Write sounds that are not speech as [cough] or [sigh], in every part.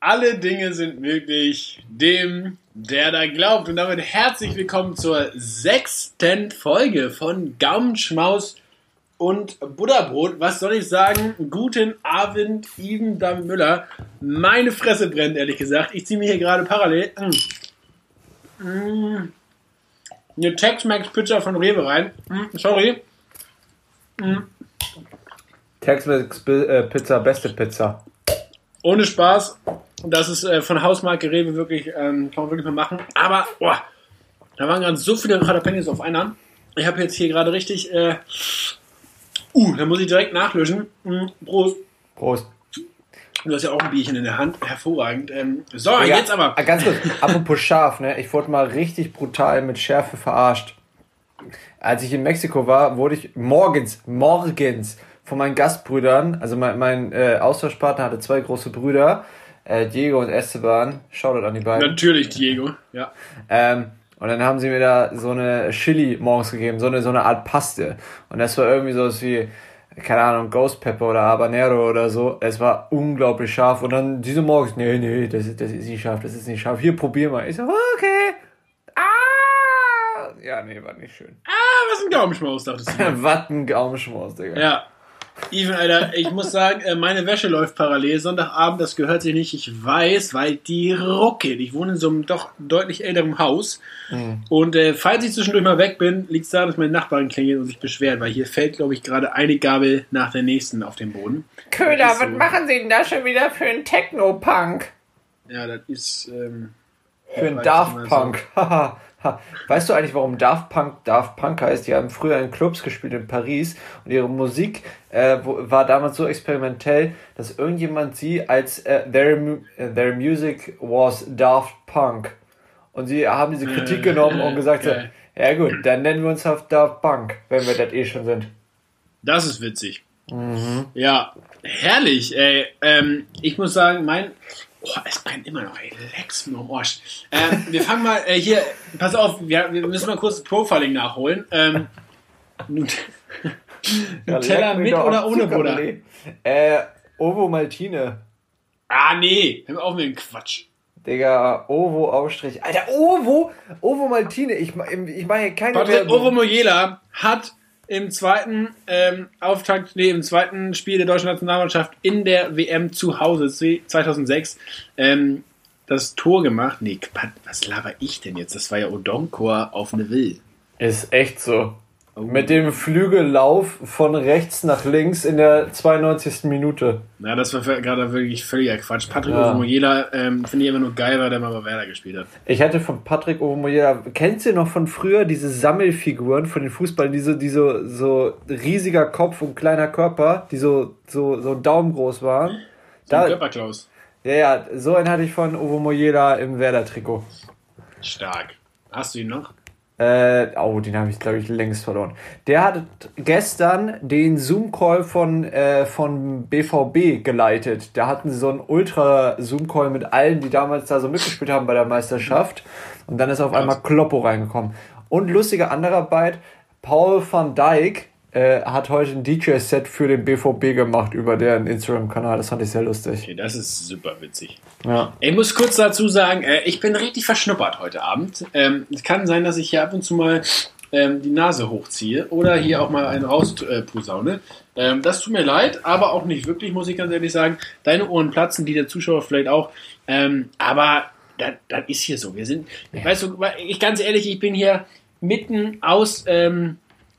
Alle Dinge sind möglich, dem, der da glaubt. Und damit herzlich willkommen zur sechsten Folge von Gaumenschmaus und Butterbrot. Was soll ich sagen? Guten Abend, Even Damm Müller. Meine Fresse brennt, ehrlich gesagt. Ich ziehe mir hier gerade parallel mm, eine Tex-Mex-Pizza von Rewe rein. Mm, sorry. Mm. Tex-Mex äh, Pizza, beste Pizza. Ohne Spaß. Das ist äh, von Hausmarke Rewe wirklich, ähm, kann man wirklich mal machen. Aber, boah, da waren gerade so viele Jalapenos auf einer. Ich habe jetzt hier gerade richtig, äh, uh, da muss ich direkt nachlöschen. Mhm, Prost. Prost. Du hast ja auch ein Bierchen in der Hand. Hervorragend. Ähm, so, ja, jetzt aber. Ah, ganz kurz, [laughs] apropos scharf, ne? Ich wurde mal richtig brutal mit Schärfe verarscht. Als ich in Mexiko war, wurde ich morgens, morgens von meinen Gastbrüdern, also mein, mein äh, Austauschpartner hatte zwei große Brüder, äh, Diego und Esteban. Shoutout an die beiden. Natürlich Diego, ja. Ähm, und dann haben sie mir da so eine Chili morgens gegeben, so eine, so eine Art Paste. Und das war irgendwie so wie, keine Ahnung, Ghost Pepper oder Habanero oder so. Es war unglaublich scharf. Und dann diese morgens, nee, nee, das ist, das ist nicht scharf, das ist nicht scharf. Hier, probier mal. Ich so, okay. Ah! Ja, nee, war nicht schön. Ah, was ein Gaumenschmaus, dachtest du. [laughs] was ein Gaumenschmaus, Digga. Ja. Even, Alter, ich muss sagen, äh, meine Wäsche läuft parallel. Sonntagabend, das gehört sich nicht. Ich weiß, weil die ruckelt. Ich wohne in so einem doch deutlich älteren Haus. Mhm. Und äh, falls ich zwischendurch mal weg bin, liegt es daran, dass meine Nachbarn klingeln und sich beschweren, weil hier fällt, glaube ich, gerade eine Gabel nach der nächsten auf den Boden. Köhler, was so. machen Sie denn da schon wieder für einen Techno-Punk? Ja, das ist. Ähm, für einen Daft Punk. Haha. [laughs] Ha, [laughs] weißt du eigentlich, warum Daft Punk Daft Punk heißt? Die haben früher in Clubs gespielt in Paris und ihre Musik äh, war damals so experimentell, dass irgendjemand sie als äh, their, äh, their music was Daft Punk und sie haben diese Kritik genommen und gesagt, so, ja gut, dann nennen wir uns auf Daft Punk, wenn wir das eh schon sind. Das ist witzig. Mhm. Ja, herrlich, ey. Ähm, ich muss sagen, mein, Oh, es brennt immer noch, ey. Lex mir am Arsch. Ähm, wir fangen mal äh, hier, pass auf, wir, wir, müssen mal kurz Profiling nachholen. Ähm, [laughs] Nutella mit oder ohne Butter? Äh, Ovo Maltine. Ah, nee, hör auf mit dem Quatsch. Digga, Ovo Aufstrich. Alter, Ovo, Ovo Maltine. Ich, ich mache hier keine Patrick Ovo Mojela hat im zweiten ähm, Auftakt, nee, im zweiten Spiel der deutschen Nationalmannschaft in der WM zu Hause 2006 ähm, das Tor gemacht. Nee, was laber ich denn jetzt? Das war ja Odonkor auf eine Will. Ist echt so. Oh. Mit dem Flügellauf von rechts nach links in der 92. Minute. Ja, das war gerade wirklich völliger Quatsch. Patrick ja. Ovomoyela ähm, finde ich immer nur geil, weil der mal bei Werder gespielt hat. Ich hätte von Patrick Ovomoyela, kennst du noch von früher diese Sammelfiguren von den Fußballern, diese, diese so riesiger Kopf und kleiner Körper, die so, so, so Daumen groß waren? So da, Körperklaus. Ja, ja, so einen hatte ich von Ovomoyela im Werder-Trikot. Stark. Hast du ihn noch? Äh, oh, den habe ich, glaube ich, längst verloren. Der hat gestern den Zoom-Call von, äh, von BVB geleitet. Da hatten sie so einen Ultra-Zoom-Call mit allen, die damals da so mitgespielt haben bei der Meisterschaft. Und dann ist auf einmal Kloppo reingekommen. Und lustiger anderer Byte, Paul van Dijk äh, hat heute ein DJ-Set für den BVB gemacht über deren Instagram-Kanal. Das fand ich sehr lustig. Okay, das ist super witzig. Ja. Ich muss kurz dazu sagen, äh, ich bin richtig verschnuppert heute Abend. Ähm, es kann sein, dass ich hier ab und zu mal ähm, die Nase hochziehe oder hier auch mal einen rausposaune. Äh, ähm, das tut mir leid, aber auch nicht wirklich, muss ich ganz ehrlich sagen. Deine Ohren platzen, die der Zuschauer vielleicht auch. Aber das, das ist hier so. Wir sind, ja. weißt du, ich ganz ehrlich, ich bin hier mitten aus ähm,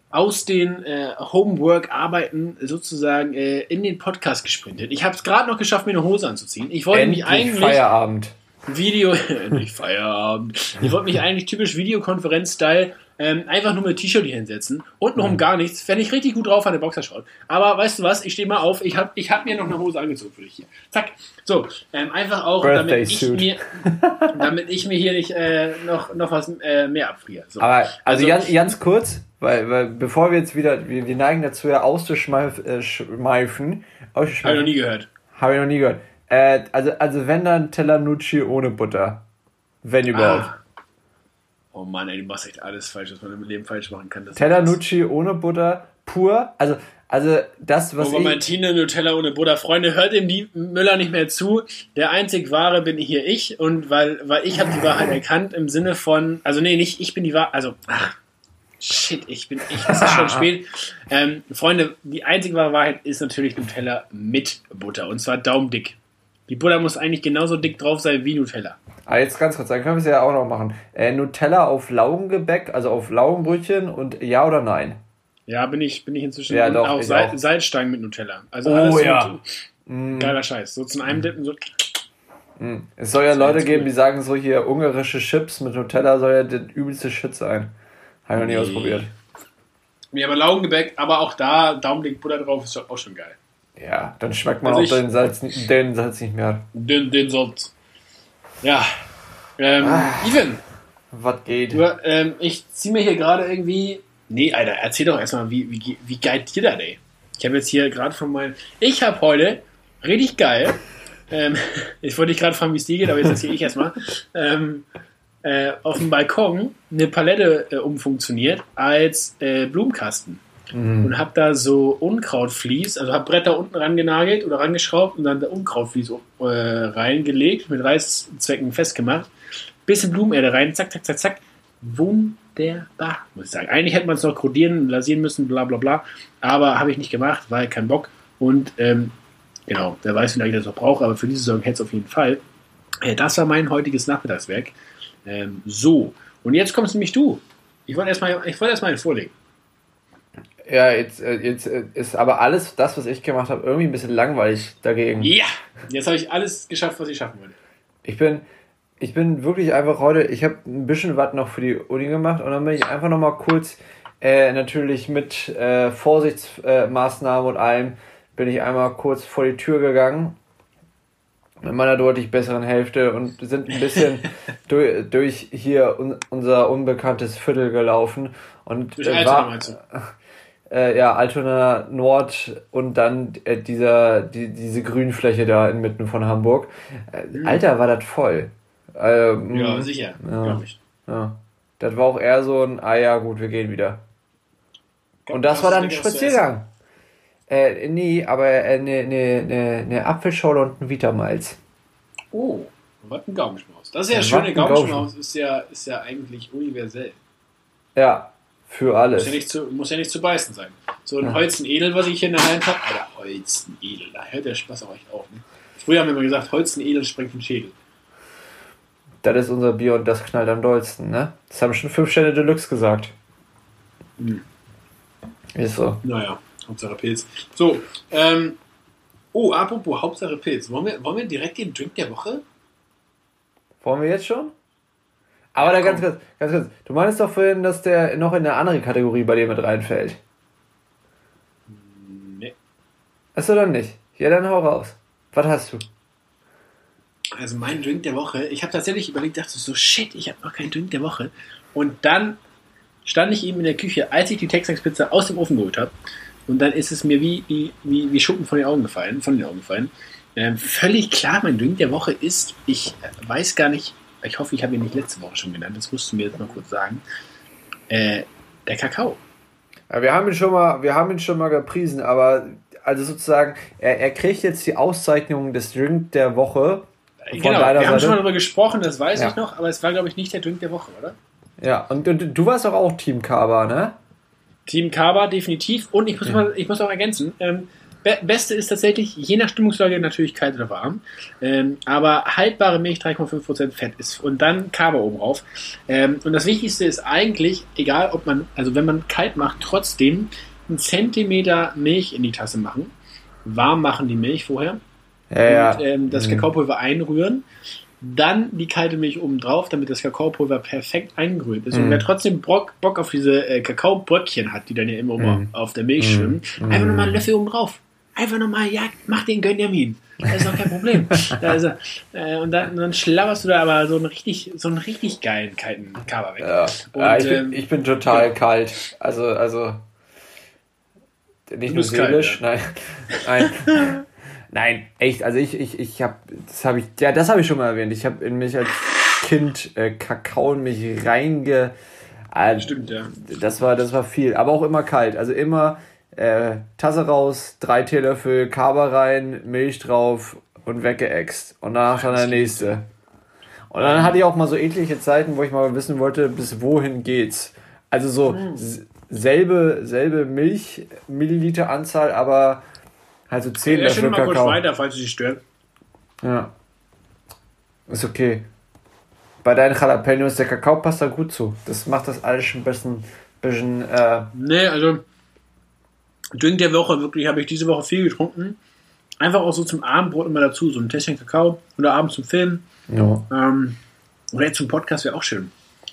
aus den äh, Homework-Arbeiten sozusagen äh, in den Podcast gesprintet. Ich habe es gerade noch geschafft, mir eine Hose anzuziehen. Ich wollte mich eigentlich Feierabend. Video, [laughs] nicht Feierabend. Ich wollte mich [laughs] eigentlich typisch Videokonferenz-Style ähm, einfach nur mit T-Shirt hier hinsetzen. Untenrum mhm. gar nichts. Fände ich richtig gut drauf an der Boxershort. Aber weißt du was? Ich stehe mal auf. Ich habe ich hab mir noch eine Hose angezogen für dich hier. Zack. So, ähm, einfach auch, damit ich, mir, [laughs] damit ich mir hier nicht äh, noch, noch was äh, mehr abfriere. So. Aber also, also ganz, ganz kurz, weil, weil bevor wir jetzt wieder, wir, wir neigen dazu ja auszuschmeifen. Äh, Habe ich noch nie gehört. Habe ich noch nie gehört. Äh, also, also wenn dann Tellanucci ohne Butter. Wenn überhaupt. Ah. Oh Mann, ey, du machst echt alles falsch, was man im Leben falsch machen kann. Tellanucci ohne Butter, pur. Also, also das, was ich... Martine, Nutella ohne Butter. Freunde, hört ihm die Müller nicht mehr zu. Der einzig Wahre bin hier ich. Und weil, weil ich habe die Wahrheit erkannt im Sinne von... Also nee, nicht ich bin die Wahrheit... Also, ach, shit, ich bin... Ich, es ist schon [laughs] spät. Ähm, Freunde, die einzig wahre Wahrheit ist natürlich Nutella mit Butter. Und zwar daumendick. Die Butter muss eigentlich genauso dick drauf sein wie Nutella. Ah, jetzt ganz kurz, dann können wir es ja auch noch machen. Äh, Nutella auf Laugengebäck, also auf Laugenbrötchen und ja oder nein? Ja, bin ich, bin ich inzwischen. Ja, doch, auch, Sal auch. Salzstangen mit Nutella. Also oh, ja. Mm. Geiler Scheiß. So zu einem Dippen so. Mm. Es soll ja Leute geben, die sagen so hier ungarische Chips mit Nutella soll ja der übelste Shit sein. Habe ich noch nie ausprobiert. Nee, aber Laugengebäck, aber auch da Daumendick Butter drauf ist auch schon geil. Ja, dann schmeckt man also auch den, Salz, den Salz nicht mehr. Den, den Salz. Ja. Ähm, ah, Ivan. Was geht? Du, ähm, ich ziehe mir hier gerade irgendwie Nee, Alter, erzähl doch erstmal, wie, wie, wie geil dir das, ey? Ich habe jetzt hier gerade von meinem. Ich habe heute, richtig geil, ähm, [laughs] ich wollte dich gerade fragen, wie es dir geht, aber jetzt erzähle ich erstmal, ähm, äh, auf dem Balkon eine Palette äh, umfunktioniert als äh, Blumenkasten. Mhm. Und habe da so Unkrautflies, also habe Bretter unten rangenagelt oder rangeschraubt und dann Unkrautflies äh, reingelegt, mit Reißzwecken festgemacht. Bisschen Blumenerde rein, zack, zack, zack, zack. Wunderbar muss ich sagen. Eigentlich hätte man es noch kodieren, lasieren müssen, bla bla bla. Aber habe ich nicht gemacht, weil kein Bock. Und ähm, genau, wer weiß, wie lange ich das noch brauche, aber für diese Saison hätte es auf jeden Fall. Äh, das war mein heutiges Nachmittagswerk. Ähm, so, und jetzt kommst nämlich du. Ich wollte erstmal wollt erst vorlegen. Ja, jetzt, äh, jetzt äh, ist aber alles das, was ich gemacht habe, irgendwie ein bisschen langweilig dagegen. Ja, jetzt habe ich alles geschafft, was ich schaffen wollte. Ich bin, ich bin wirklich einfach heute, ich habe ein bisschen was noch für die Uni gemacht und dann bin ich einfach nochmal kurz, äh, natürlich mit äh, Vorsichtsmaßnahmen und allem, bin ich einmal kurz vor die Tür gegangen mit meiner deutlich besseren Hälfte und sind ein bisschen [laughs] durch, durch hier un, unser unbekanntes Viertel gelaufen und durch äh, war, äh, ja Altona Nord und dann äh, dieser die, diese Grünfläche da inmitten von Hamburg. Äh, mhm. Alter, war das voll. Ähm, ja, sicher, ja, glaube ich. Ja. Das war auch eher so ein, ah ja, gut, wir gehen wieder. Und das war dann ein Spaziergang. Äh, nee, aber eine äh, ne, ne, ne Apfelschorle und ein Vitamalz. Oh, was ein Gaumenschmaus. Das ist ja, ja schöne Gaumenschmaus, ist ja, ist ja eigentlich universell. Ja, für alles. Muss ja nicht zu, muss ja nicht zu beißen sein. So ein ja. Holzenedel, was ich hier in der Hand habe. Alter, Holzenedel, da hört der Spaß auch echt auf. Ne? Früher haben wir immer gesagt, Holzenedel sprengt den Schädel das ist unser Bier und das knallt am dollsten, ne? Das haben schon fünf Sterne Deluxe gesagt. Hm. Ist so. Naja, Hauptsache Pilz. So, ähm, oh, apropos Hauptsache Pilz. Wollen wir, wollen wir direkt den Drink der Woche? Wollen wir jetzt schon? Aber da ganz, ganz, ganz kurz. Du meinst doch vorhin, dass der noch in eine andere Kategorie bei dir mit reinfällt. Nee. Achso, dann nicht. Ja, dann hau raus. Was hast du? also mein Drink der Woche, ich habe tatsächlich überlegt, dachte so, shit, ich habe noch keinen Drink der Woche. Und dann stand ich eben in der Küche, als ich die Texas-Pizza aus dem Ofen geholt habe. Und dann ist es mir wie, wie, wie, Schuppen von den Augen gefallen, von den Augen gefallen. Ähm, völlig klar, mein Drink der Woche ist, ich weiß gar nicht, ich hoffe, ich habe ihn nicht letzte Woche schon genannt, das musst du mir jetzt mal kurz sagen, äh, der Kakao. Ja, wir haben ihn schon mal, wir haben ihn schon mal gepriesen, aber also sozusagen, er, er kriegt jetzt die Auszeichnung des Drink der Woche genau, wir Seite. haben schon mal darüber gesprochen, das weiß ja. ich noch, aber es war, glaube ich, nicht der Drink der Woche, oder? Ja, und, und du warst doch auch Team Kaba, ne? Team Kaba, definitiv. Und ich muss, ja. mal, ich muss auch ergänzen, ähm, Beste ist tatsächlich, je nach Stimmungslage natürlich kalt oder warm, ähm, aber haltbare Milch 3,5% Fett ist und dann Kaba oben drauf. Ähm, und das Wichtigste ist eigentlich, egal ob man, also wenn man kalt macht, trotzdem einen Zentimeter Milch in die Tasse machen. Warm machen die Milch vorher ja, und ähm, das mhm. Kakaopulver einrühren. Dann die kalte Milch oben drauf, damit das Kakaopulver perfekt eingerührt ist. Mhm. Und wer trotzdem Bock, Bock auf diese äh, Kakaobröckchen hat, die dann ja immer mhm. auf der Milch schwimmen, mhm. einfach nochmal einen Löffel oben drauf. Einfach nochmal, ja, mach den Gönjamin. Das ist doch kein Problem. [laughs] also, äh, und dann, dann schlauerst du da aber so einen richtig, so einen richtig geilen kalten Kaba weg. Ja. Und, ja, ich, bin, ähm, ich bin total ja. kalt. Also, also nicht nur seelisch, kalt, nein. Nein. [laughs] Nein, echt. Also ich, ich, ich habe, das habe ich, ja, das habe ich schon mal erwähnt. Ich habe in mich als Kind äh, Kakao in mich reinge. Äh, Stimmt, ja. Das war, das war viel, aber auch immer kalt. Also immer äh, Tasse raus, drei Teelöffel Kaba rein, Milch drauf und weggeext. Und danach dann der nächste. Und dann hatte ich auch mal so eklige Zeiten, wo ich mal wissen wollte, bis wohin geht's. Also so hm. selbe, selbe Milch, Milliliter Anzahl, aber halt so 10 ja, Löffel Kakao. mal kurz weiter, falls es dich stört. Ja. Ist okay. Bei deinen Jalapenos der Kakao passt da gut zu. Das macht das alles schon ein bisschen, bisschen äh Nee, also Drink der Woche, wirklich habe ich diese Woche viel getrunken. Einfach auch so zum Abendbrot immer dazu, so ein Tässchen Kakao oder abends zum Film. Ja. Ähm, oder jetzt zum Podcast wäre auch schön.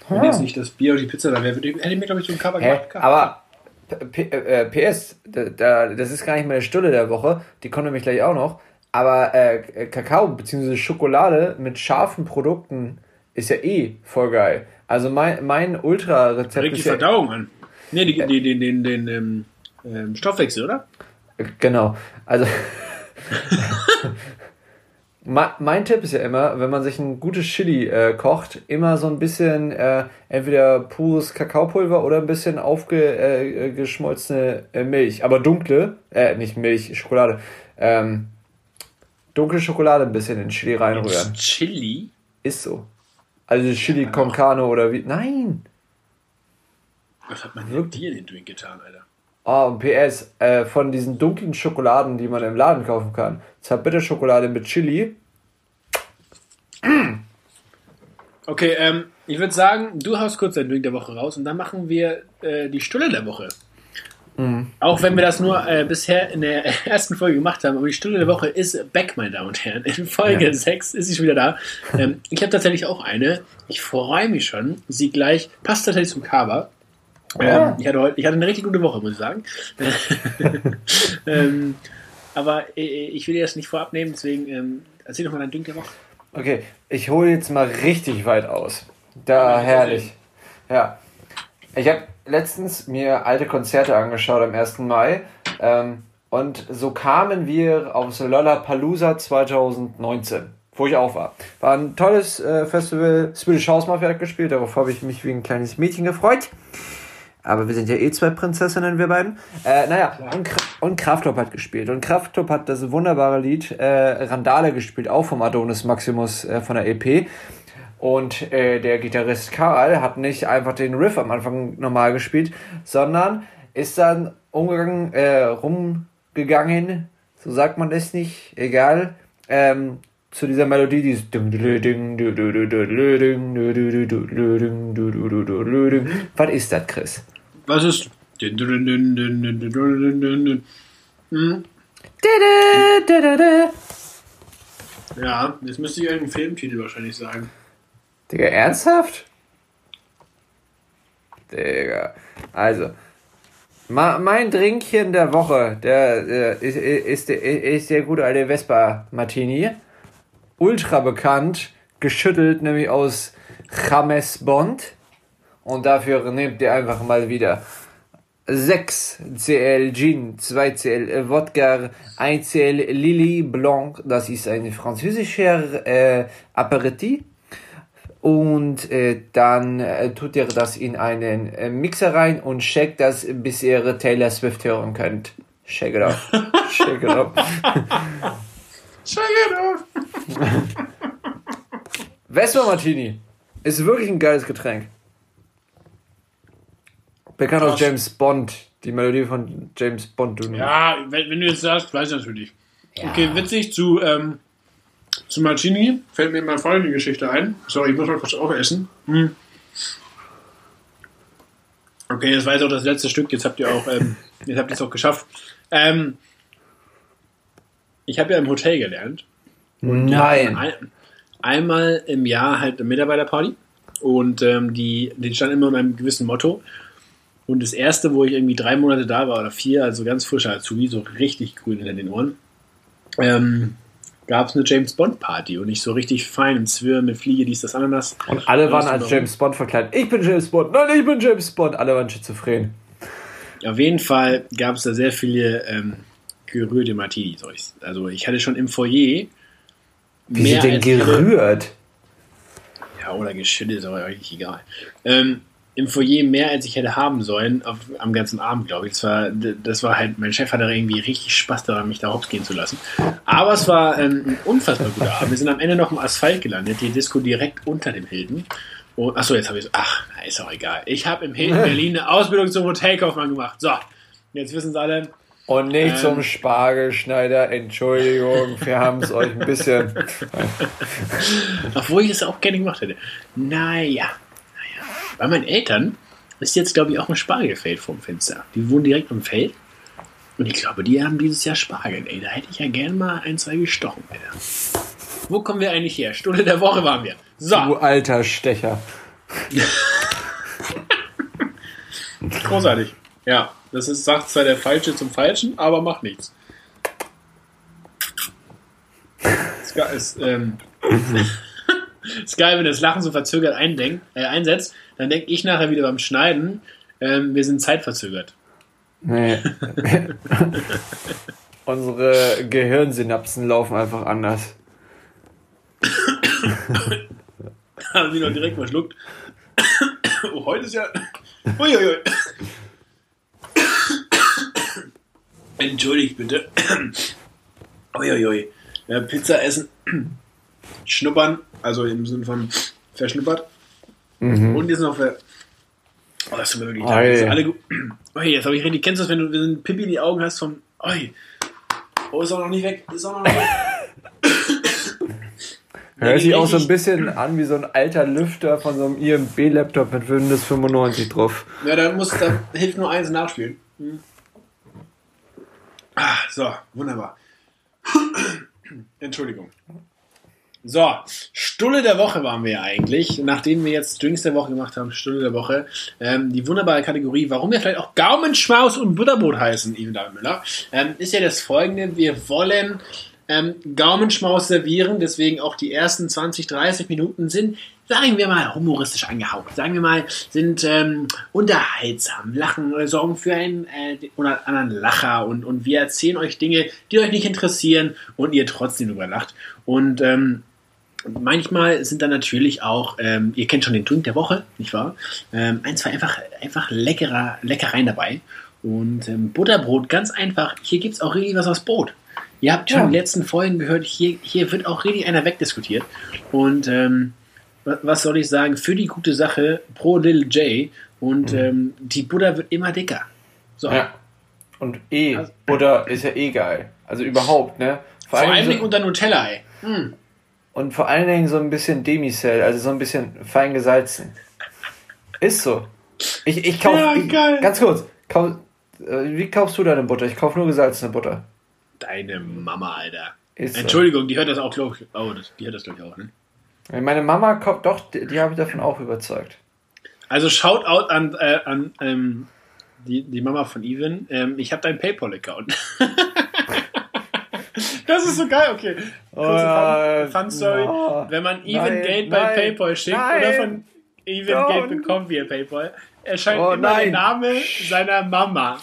Wenn jetzt nicht das Bier oder die Pizza da wäre, hätte ich mir, glaube ich, so ein Cover gemacht. Aber äh, PS, da, das ist gar nicht meine Stunde der Woche, die kommt nämlich gleich auch noch. Aber äh, Kakao bzw. Schokolade mit scharfen Produkten ist ja eh voll geil. Also mein, mein Ultra-Rezept. Regt die Verdauung an. Nee, die, die, den, den, den, den ähm, Stoffwechsel, oder? Genau. Also [laughs] mein Tipp ist ja immer, wenn man sich ein gutes Chili äh, kocht, immer so ein bisschen äh, entweder pures Kakaopulver oder ein bisschen aufgeschmolzene äh, äh, Milch, aber dunkle, äh, nicht Milch, Schokolade. Ähm, dunkle Schokolade ein bisschen in Chili reinrühren. Chili? Ist so. Also Chili ja, con Carne oder wie. Nein! Was hat man denn dir in den Drink getan, Alter? Oh, und PS, äh, von diesen dunklen Schokoladen, die man im Laden kaufen kann. Zartbitterschokolade mit Chili. Okay, ähm, ich würde sagen, du haust kurz dein Drink der Woche raus und dann machen wir äh, die Stulle der Woche. Mhm. Auch wenn wir das nur äh, bisher in der [laughs] ersten Folge gemacht haben, aber die Stunde der Woche ist back, meine Damen und Herren. In Folge ja. 6 ist sie schon wieder da. Ähm, ich habe tatsächlich auch eine. Ich freue mich schon. Sie gleich passt tatsächlich zum Cover. Ähm, ich, hatte heute, ich hatte eine richtig gute Woche, muss ich sagen. [laughs] ähm, aber äh, ich will dir das nicht vorab nehmen, deswegen ähm, erzähl doch mal dein Ding der Woche. Okay, ich hole jetzt mal richtig weit aus. Da, herrlich. Ja. Ich habe letztens mir alte Konzerte angeschaut am 1. Mai. Ähm, und so kamen wir aufs Lollapalooza 2019 wo ich auch war. War ein tolles äh, Festival. Swedish House Mafia hat gespielt, darauf habe ich mich wie ein kleines Mädchen gefreut. Aber wir sind ja eh zwei Prinzessinnen, wir beiden. Äh, naja, und, und Krafttop hat gespielt. Und Krafttop hat das wunderbare Lied äh, Randale gespielt, auch vom Adonis Maximus äh, von der EP. Und äh, der Gitarrist Karl hat nicht einfach den Riff am Anfang normal gespielt, sondern ist dann umgegangen, äh, rumgegangen, so sagt man es nicht, egal, ähm, zu dieser Melodie, dieses Was ist das, Chris? Was ist. Ja, jetzt müsste ich irgendeinen Filmtitel wahrscheinlich sagen. Digga, ernsthaft? Digga. Also. mein Drinkchen der Woche, der, der ist, ist, ist der gute alte Vespa Martini. Ultra bekannt, geschüttelt, nämlich aus James Bond. Und dafür nehmt ihr einfach mal wieder 6 CL Gin, 2 CL Wodka, 1 CL Lily Blanc, das ist ein französischer äh, Aperitif. Und äh, dann äh, tut ihr das in einen äh, Mixer rein und checkt das, bis ihr Taylor Swift hören könnt. Shake it off. [laughs] Shake it off. Shake it off. Vespa Martini ist wirklich ein geiles Getränk. Bekannt aus James Bond. Die Melodie von James Bond. Du ja, wenn, wenn, du jetzt sagst, weiß ich natürlich. Ja. Okay, witzig zu, ähm, zu Martini fällt mir mal folgende Geschichte ein. Sorry, ich muss mal kurz aufessen. Hm. Okay, das war jetzt auch das letzte Stück. Jetzt habt ihr auch, ähm, [laughs] jetzt habt ihr es auch geschafft. Ähm, ich habe ja im Hotel gelernt. Nein. Ein, einmal im Jahr halt eine Mitarbeiterparty. Und ähm, die, die stand immer mit einem gewissen Motto. Und das erste, wo ich irgendwie drei Monate da war oder vier, also ganz frischer Azubi, so richtig grün hinter den Ohren, ähm, gab es eine James Bond Party und ich so richtig fein im Zwirn mit Fliege, dies, das, Ananas. Und alle waren als James Bond verkleidet. Ich bin James Bond, nein, ich bin James Bond. Alle waren schizophren. Auf jeden Fall gab es da sehr viele ähm, gerührte Martinis. Also ich hatte schon im Foyer. Wie sie denn gerührt? Ja, oder geschüttet, ist aber eigentlich egal. Ähm, im Foyer mehr, als ich hätte haben sollen, auf, am ganzen Abend, glaube ich. Das war, das war halt, mein Chef hatte irgendwie richtig Spaß daran, mich da hops gehen zu lassen. Aber es war ähm, ein unfassbar guter Abend. Wir sind am Ende noch im Asphalt gelandet, die Disco direkt unter dem Hilton. Und, achso, jetzt habe ich so, ach, na, ist auch egal. Ich habe im Hilton [laughs] Berlin eine Ausbildung zum Hotelkaufmann gemacht. So, jetzt wissen sie alle. Und nicht ähm, zum Spargelschneider, Entschuldigung, wir haben es euch ein bisschen. [laughs] Obwohl ich es auch gerne gemacht hätte. Naja. Bei meinen Eltern ist jetzt, glaube ich, auch ein Spargelfeld vorm Fenster. Die wohnen direkt am Feld. Und ich glaube, die haben dieses Jahr Spargel. Ey, da hätte ich ja gerne mal ein, zwei gestochen. Alter. Wo kommen wir eigentlich her? Stunde der Woche waren wir. So. Du alter Stecher. [laughs] Großartig. Ja, das ist, sagt zwar der Falsche zum Falschen, aber macht nichts. ist, ist, ähm, [laughs] ist geil, wenn das Lachen so verzögert eindenkt, äh, einsetzt, dann denke ich nachher wieder beim Schneiden, ähm, wir sind zeitverzögert. Nee. [laughs] Unsere Gehirnsynapsen laufen einfach anders. Haben sie noch direkt verschluckt. oh, heute ist ja. Uiuiui. Entschuldigt bitte. Uiuiui. Ja, Pizza essen, schnuppern, also im Sinne von verschnuppert. Mhm. Und jetzt noch für. Oh, das tut mir wirklich leid. Alle [clears throat] Oi, jetzt habe ich richtig. Kennst du das, wenn du wenn Pippi in die Augen hast vom. Oi. Oh, ist auch noch nicht weg. Ist auch noch nicht weg. [laughs] Hört sich auch so ein bisschen an wie so ein alter Lüfter von so einem IMB-Laptop mit Windows 95 drauf. Ja, da muss, da hilft nur eins nachspielen. Hm. Ah, so, wunderbar. [clears throat] Entschuldigung. So, Stulle der Woche waren wir ja eigentlich, nachdem wir jetzt Drinks der Woche gemacht haben, Stulle der Woche. Ähm, die wunderbare Kategorie, warum wir vielleicht auch Gaumenschmaus und Butterbrot heißen, Even David Müller, ähm, ist ja das folgende. Wir wollen ähm, Gaumenschmaus servieren, deswegen auch die ersten 20, 30 Minuten sind, sagen wir mal, humoristisch angehaucht, sagen wir mal, sind ähm, unterhaltsam, lachen oder sorgen für einen äh, oder anderen Lacher und, und wir erzählen euch Dinge, die euch nicht interessieren und ihr trotzdem überlacht. Und ähm, manchmal sind dann natürlich auch, ähm, ihr kennt schon den Drink der Woche, nicht wahr? Ähm, ein, zwei einfach, einfach leckerer, Leckereien dabei. Und ähm, Butterbrot, ganz einfach. Hier gibt es auch richtig was aus Brot. Ihr habt schon ja. die letzten Folgen gehört, hier, hier wird auch richtig einer wegdiskutiert. Und ähm, was soll ich sagen, für die gute Sache pro Little J. Und mhm. ähm, die Butter wird immer dicker. So. Ja. Und eh, also, Butter ist ja eh geil. Also überhaupt, ne? Vor, vor allen Dingen so, unter Nutella, ey. Mm. Und vor allen Dingen so ein bisschen Demicell, also so ein bisschen fein gesalzen. Ist so. Ich, ich kaufe. Ja, ganz kurz. Kauf, äh, wie kaufst du deine Butter? Ich kaufe nur gesalzene Butter. Deine Mama, Alter. Ist Entschuldigung, so. die hört das auch, glaube ich. Oh, das, die hört das, glaube ich, auch, ne? Meine Mama kommt, doch, die, die habe ich davon auch überzeugt. Also Shoutout an, äh, an ähm, die, die Mama von Even. Ähm, ich habe deinen PayPal-Account. [laughs] das ist so geil, okay. Kurze Fun, Fun Story. No, Wenn man Even nein, Geld bei nein, PayPal schickt nein, oder von Even Geld bekommt via PayPal, erscheint oh, immer der Name seiner Mama.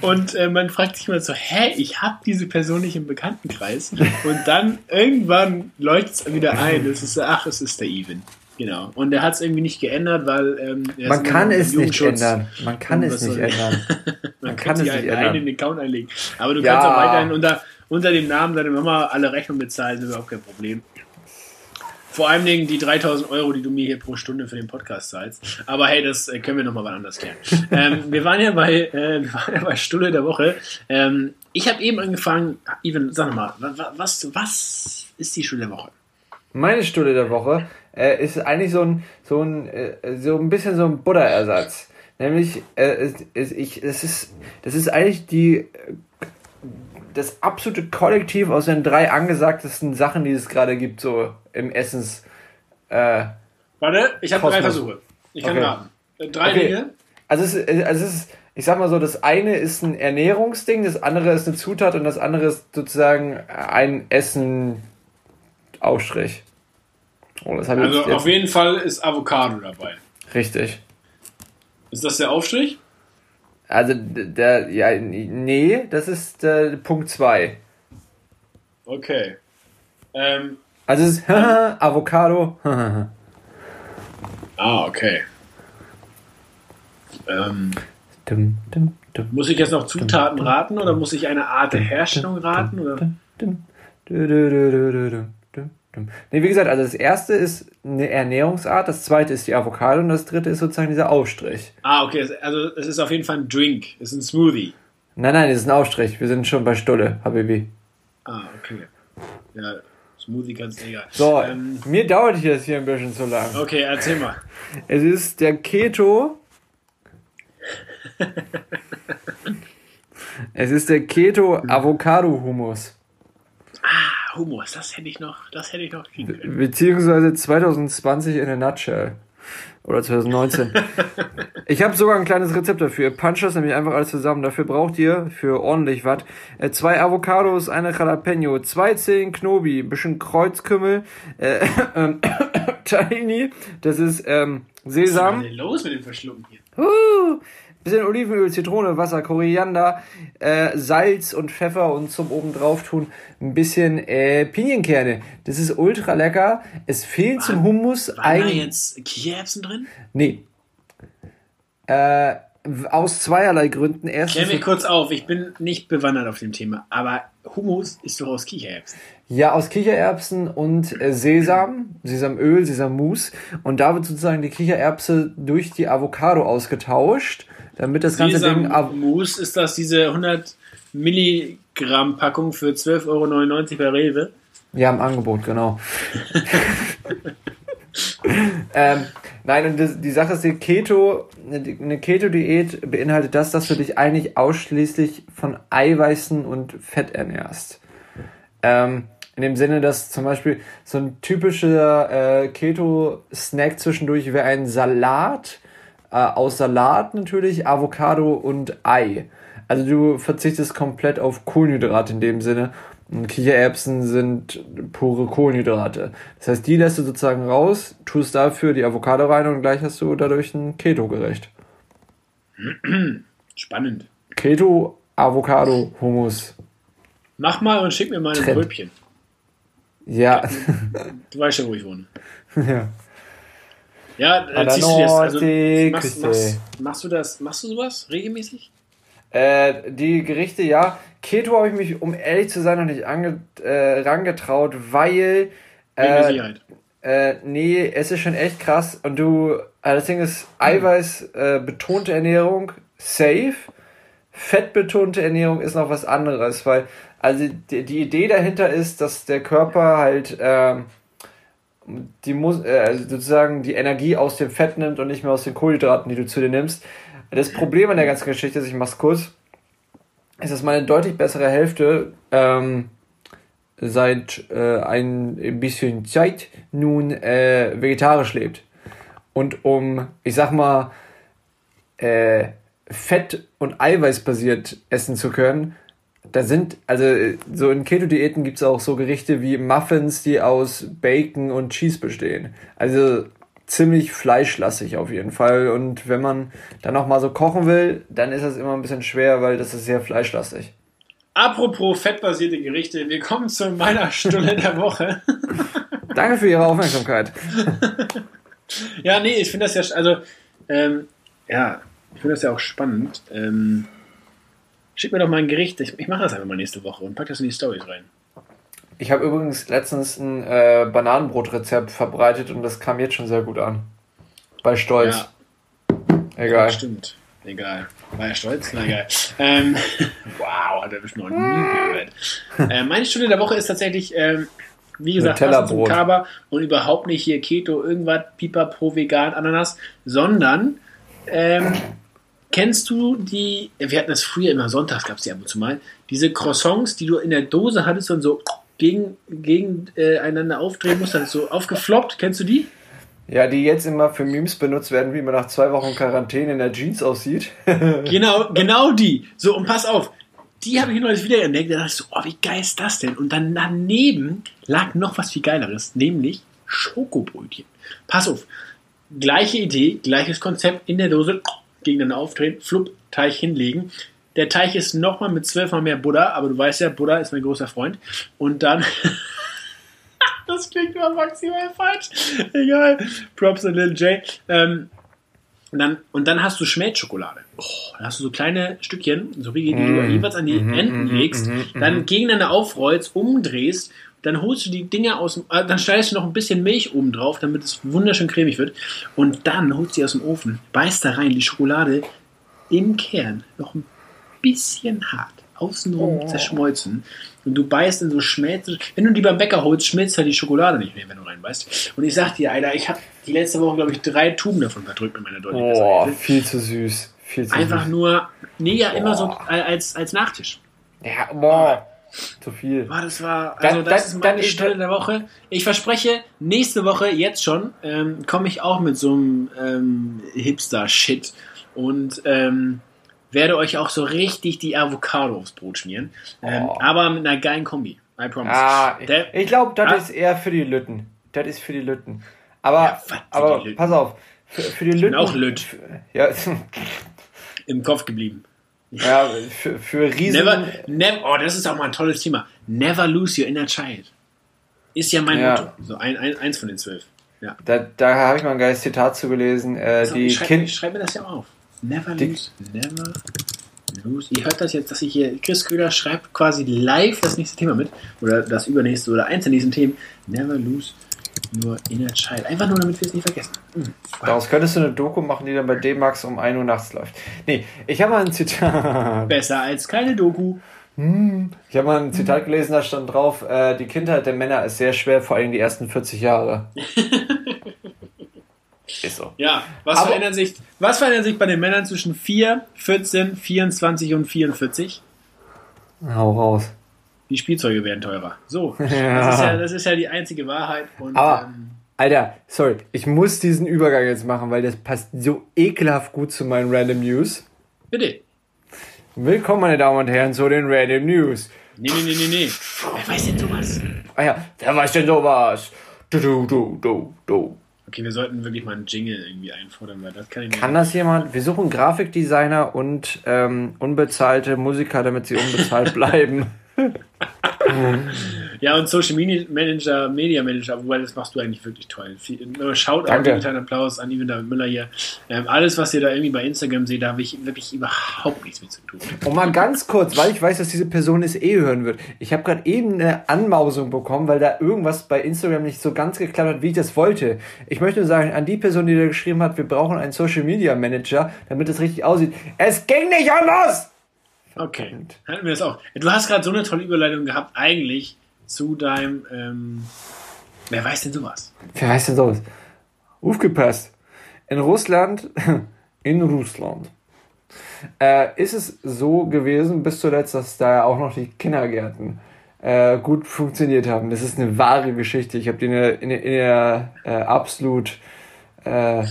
Und äh, man fragt sich mal so, hä, ich habe diese Person nicht im Bekanntenkreis. Und dann irgendwann leuchtet es wieder ein. Es ist, ach, es ist der Even. Genau. Und er hat es irgendwie nicht geändert, weil ähm, man kann es nicht ändern. Man kann es nicht ändern. [laughs] man, man kann, kann es nicht ändern. in den Account einlegen. Aber du ja. kannst auch weiterhin unter, unter dem Namen deiner Mama alle Rechnungen bezahlen, das ist überhaupt kein Problem. Vor allem die 3000 Euro, die du mir hier pro Stunde für den Podcast zahlst. Aber hey, das äh, können wir nochmal wann anders klären. [laughs] ähm, wir, waren ja bei, äh, wir waren ja bei Stunde der Woche. Ähm, ich habe eben angefangen, Ivan, sag mal, was, was ist die Stunde der Woche? Meine Stunde der Woche äh, ist eigentlich so ein, so ein, äh, so ein bisschen so ein Butterersatz. Nämlich, äh, es, es, ich, es ist, das ist eigentlich die das absolute Kollektiv aus den drei angesagtesten Sachen, die es gerade gibt, so im Essens. Äh, Warte, ich habe drei Versuche. Ich kann okay. raten. Äh, drei okay. Dinge. Also es, äh, also es ist, ich sag mal so, das eine ist ein Ernährungsding, das andere ist eine Zutat und das andere ist sozusagen ein Essen-Aufstrich. Oh, also auf jeden Fall ist Avocado dabei. Richtig. Ist das der Aufstrich? Also der, ja, nee, das ist äh, Punkt 2. Okay. Ähm, also es ist Avocado. ah, okay. Ähm, dum, dum, dum, muss ich jetzt noch Zutaten raten oder muss ich eine Art der Herstellung raten? Oder? Nee, wie gesagt, also das erste ist eine Ernährungsart, das zweite ist die Avocado und das dritte ist sozusagen dieser Aufstrich. Ah, okay, also es ist auf jeden Fall ein Drink, es ist ein Smoothie. Nein, nein, es ist ein Aufstrich, wir sind schon bei Stulle, HBB. Ah, okay. Ja, Smoothie ganz egal. So, ähm, mir dauert das hier ein bisschen zu lang. Okay, erzähl mal. Es ist der Keto. [laughs] es ist der Keto Avocado Hummus. Ah, Hummus, das hätte ich noch, das hätte ich noch Beziehungsweise 2020 in a nutshell. Oder 2019. [laughs] ich habe sogar ein kleines Rezept dafür. Ihr puncht das nämlich einfach alles zusammen. Dafür braucht ihr für ordentlich was äh, zwei Avocados, eine Jalapeno, zwei Zehen Knobi, bisschen Kreuzkümmel, äh, [coughs] äh, [coughs] Tahini, das ist ähm, Sesam. Was ist denn los mit dem Verschlucken hier? Uh, bisschen Olivenöl, Zitrone, Wasser, Koriander, äh, Salz und Pfeffer und zum oben drauf tun ein bisschen äh, Pinienkerne. Das ist ultra lecker. Es fehlt war, zum Hummus eigentlich. da jetzt Kichererbsen drin? Nee. Äh, aus zweierlei Gründen. Erstens. Klär mir kurz auf, ich bin nicht bewandert auf dem Thema, aber Hummus ist doch aus Kichererbsen. Ja, aus Kichererbsen und äh, Sesam, Sesamöl, Sesammus. Und da wird sozusagen die Kichererbse durch die Avocado ausgetauscht damit das ganze Sesam Ding. Mousse ist das diese 100 Milligramm Packung für 12,99 Euro bei Rewe? Ja, im Angebot, genau. [laughs] ähm, nein, und das, die Sache ist, die Keto, eine Keto-Diät beinhaltet das, dass du dich eigentlich ausschließlich von Eiweißen und Fett ernährst. Ähm, in dem Sinne, dass zum Beispiel so ein typischer äh, Keto-Snack zwischendurch wäre ein Salat äh, aus Salat natürlich, Avocado und Ei. Also du verzichtest komplett auf Kohlenhydrate in dem Sinne. Und Kichererbsen sind pure Kohlenhydrate. Das heißt, die lässt du sozusagen raus, tust dafür die Avocado rein und gleich hast du dadurch ein Keto-Gericht. [clears throat] Spannend. Keto, Avocado, Hummus. Mach mal und schick mir mal ein Trend. Brötchen. Ja. Du weißt ja, wo ich wohne. [laughs] ja. Ja, äh, ziehst du das, also, machst, machst, machst, du das, machst du sowas regelmäßig? Äh, die Gerichte, ja. Keto habe ich mich, um ehrlich zu sein, noch nicht ange, äh, rangetraut, weil. Äh, äh, nee, es ist schon echt krass. Und du, äh, das Ding ist, Eiweiß äh, betonte Ernährung, safe. Fettbetonte Ernährung ist noch was anderes, weil, also die, die Idee dahinter ist, dass der Körper halt, ähm, die muss, äh, also sozusagen die Energie aus dem Fett nimmt und nicht mehr aus den Kohlenhydraten, die du zu dir nimmst. Das Problem an der ganzen Geschichte ist, ich mach's kurz, ist, dass meine deutlich bessere Hälfte ähm, seit äh, ein bisschen Zeit nun äh, vegetarisch lebt. Und um, ich sag mal, äh, fett- und eiweißbasiert essen zu können, da sind, also so in Keto-Diäten gibt es auch so Gerichte wie Muffins, die aus Bacon und Cheese bestehen. Also ziemlich fleischlassig auf jeden Fall. Und wenn man dann noch mal so kochen will, dann ist das immer ein bisschen schwer, weil das ist sehr fleischlastig. Apropos fettbasierte Gerichte, wir kommen zu meiner Stunde der Woche. [laughs] Danke für Ihre Aufmerksamkeit. [laughs] ja, nee, ich finde das ja, also, ähm, ja, ich finde das ja auch spannend. Ähm, Schick mir doch mal ein Gericht. Ich, ich mache das einfach mal nächste Woche und pack das in die Stories rein. Ich habe übrigens letztens ein äh, Bananenbrotrezept verbreitet und das kam jetzt schon sehr gut an. Bei Stolz. Ja. Egal. Ja, stimmt. Egal. War er stolz? Na egal. ähm, [laughs] wow, hat er bestimmt noch nie gehört. äh, meine Stunde der Woche ist tatsächlich, ähm, wie gesagt, zum Kaba und überhaupt nicht hier Keto, irgendwas, Pipapo, Vegan, Ananas, sondern ähm, Kennst du die, wir hatten das früher immer sonntags, gab es die ab und zu mal, diese Croissants, die du in der Dose hattest und so gegen, gegeneinander äh, aufdrehen musst, dann so aufgefloppt, kennst du die? Ja, die jetzt immer für Memes benutzt werden, wie man nach zwei Wochen Quarantäne in der Jeans aussieht. [laughs] genau, genau die. So, und pass auf, die habe ich neulich wieder entdeckt. Da dachte ich so, oh, wie geil ist das denn? Und dann daneben lag noch was viel Geileres, nämlich Schokobrötchen. Pass auf, gleiche Idee, gleiches Konzept in der Dose, gegeneinander aufdrehen, flupp, Teig hinlegen. Der Teig ist nochmal mit zwölfmal mehr Butter, aber du weißt ja, Butter ist mein großer Freund. Und dann. [laughs] das klingt immer maximal falsch. Egal. Props an Lil J. Ähm, Und dann, und dann hast du Schmelzschokolade. Oh, dann hast du so kleine Stückchen, so wie die du Mm. jeweils an die Mhm, Enden mhm, legst, dann gegeneinander aufrollst, umdrehst, dann holst du die Dinger aus dem, äh, dann schneidest du noch ein bisschen Milch oben drauf, damit es wunderschön cremig wird. Und dann holst du die aus dem Ofen, beißt da rein, die Schokolade im Kern noch ein bisschen hart, außenrum zerschmolzen. Und du beißt in so Schmelz. Wenn du die beim Bäcker holst, schmilzt halt die Schokolade nicht mehr, wenn du reinbeißt. Und ich sag dir, Alter, ich habe die letzte Woche, glaube ich, drei Tuben davon verdrückt mit meiner deutschen Boah, viel zu süß. Viel zu Einfach süß. nur, nee, ja, immer so als, als Nachtisch. Ja, boah. Zu viel. Boah, das war, Dann- also das dann- ist meine dann- Stunde der Woche. Ich verspreche, nächste Woche, jetzt schon, ähm, komme ich auch mit so einem ähm, Hipster-Shit und ähm, werde euch auch so richtig die Avocado aufs Brot schmieren. Ähm, Oh. Aber mit einer geilen Kombi. I promise. Ah, ich, Der- ich glaube, das Ah. ist eher für die Lütten. Das ist für die Lütten. Aber, Ja, aber die Lütten? pass auf. Für, für die Lütten. auch Lütt. [laughs] Ja, Im Kopf geblieben. Ja für, für Riesen. Never, never, oh, das ist auch mal ein tolles Thema. Never lose your inner child. Ist ja mein Ja. Motto. So ein, ein, eins von den zwölf. Ja. Da, da habe ich mal ein geiles Zitat zu gelesen. Äh, So, die ich schreibe Kind. schreib mir das ja auf. Never Die- lose, never lose. Ihr hört das jetzt, dass ich hier, Chris Köhler schreibt quasi live das nächste Thema mit. Oder das übernächste oder eins der nächsten Themen. Never lose your inner child. Einfach nur, damit wir es nicht vergessen. Mhm. Daraus könntest du eine Doku machen, die dann bei D-Max um 1 Uhr nachts läuft. Nee, ich habe mal ein Zitat. [laughs] Besser als keine Doku. Ich habe mal ein Zitat gelesen, da stand drauf, äh, die Kindheit der Männer ist sehr schwer, vor allem die ersten 40 Jahre. [laughs] ist so. Ja, was Aber- verändert, sich, was verändert sich bei den Männern zwischen 4, 14, 24 und 44? Hau raus. Die Spielzeuge werden teurer. So, [laughs] das, ist ja, das ist ja die einzige Wahrheit. Und, Aber- ähm, Alter, sorry, ich muss diesen Übergang jetzt machen, weil das passt so ekelhaft gut zu meinen Random News. bitte. Willkommen, meine Damen und Herren, zu den Random News. Nee, nee, nee, nee, nee. Wer weiß denn sowas? Ah ja, wer weiß denn sowas? Du, du, du, du, du. Okay, wir sollten wirklich mal einen Jingle irgendwie einfordern, weil das kann ich nicht. Kann das jemand? Wir suchen Grafikdesigner und ähm, unbezahlte Musiker, damit sie unbezahlt [laughs] bleiben. Ja, und Social Media Manager, Media Manager, wobei das machst du eigentlich wirklich toll. Schaut auch Danke. digitalen Applaus an Ivan David Müller hier. Ähm, alles, was ihr da irgendwie bei Instagram seht, da habe ich wirklich überhaupt nichts mit zu tun. Und mal ganz kurz, weil ich weiß, dass diese Person es eh hören wird. Ich habe gerade eben eine Anmausung bekommen, weil da irgendwas bei Instagram nicht so ganz geklappt hat, wie ich das wollte. Ich möchte nur sagen, an die Person, die da geschrieben hat, wir brauchen einen Social Media Manager, damit es richtig aussieht. Es ging nicht anders! Okay, hatten wir das auch. Du hast gerade so eine tolle Überleitung gehabt, eigentlich zu deinem. Ähm, wer weiß denn sowas? Wer weiß denn sowas? Aufgepasst. In Russland, [laughs] in Russland, äh, ist es so gewesen bis zuletzt, dass da auch noch die Kindergärten äh, gut funktioniert haben. Das ist eine wahre Geschichte. Ich habe die in der, in der, in der äh, absolut äh,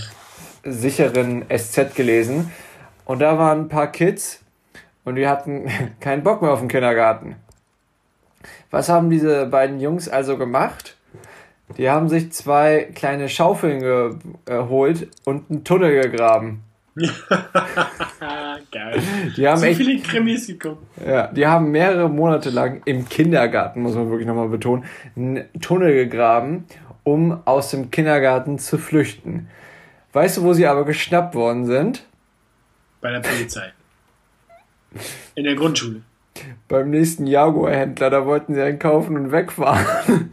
sicheren SZ gelesen. Und da waren ein paar Kids und die hatten [laughs] keinen Bock mehr auf den Kindergarten. Was haben diese beiden Jungs also gemacht? Die haben sich zwei kleine Schaufeln geholt und einen Tunnel gegraben. [laughs] Geil. Die haben so echt, viele Krimis geguckt. ja, die haben mehrere Monate lang im Kindergarten, muss man wirklich nochmal betonen, einen Tunnel gegraben, um aus dem Kindergarten zu flüchten. Weißt du, wo sie aber geschnappt worden sind? Bei der Polizei. In der Grundschule. Beim nächsten Jaguar-Händler, da wollten sie einen kaufen und wegfahren.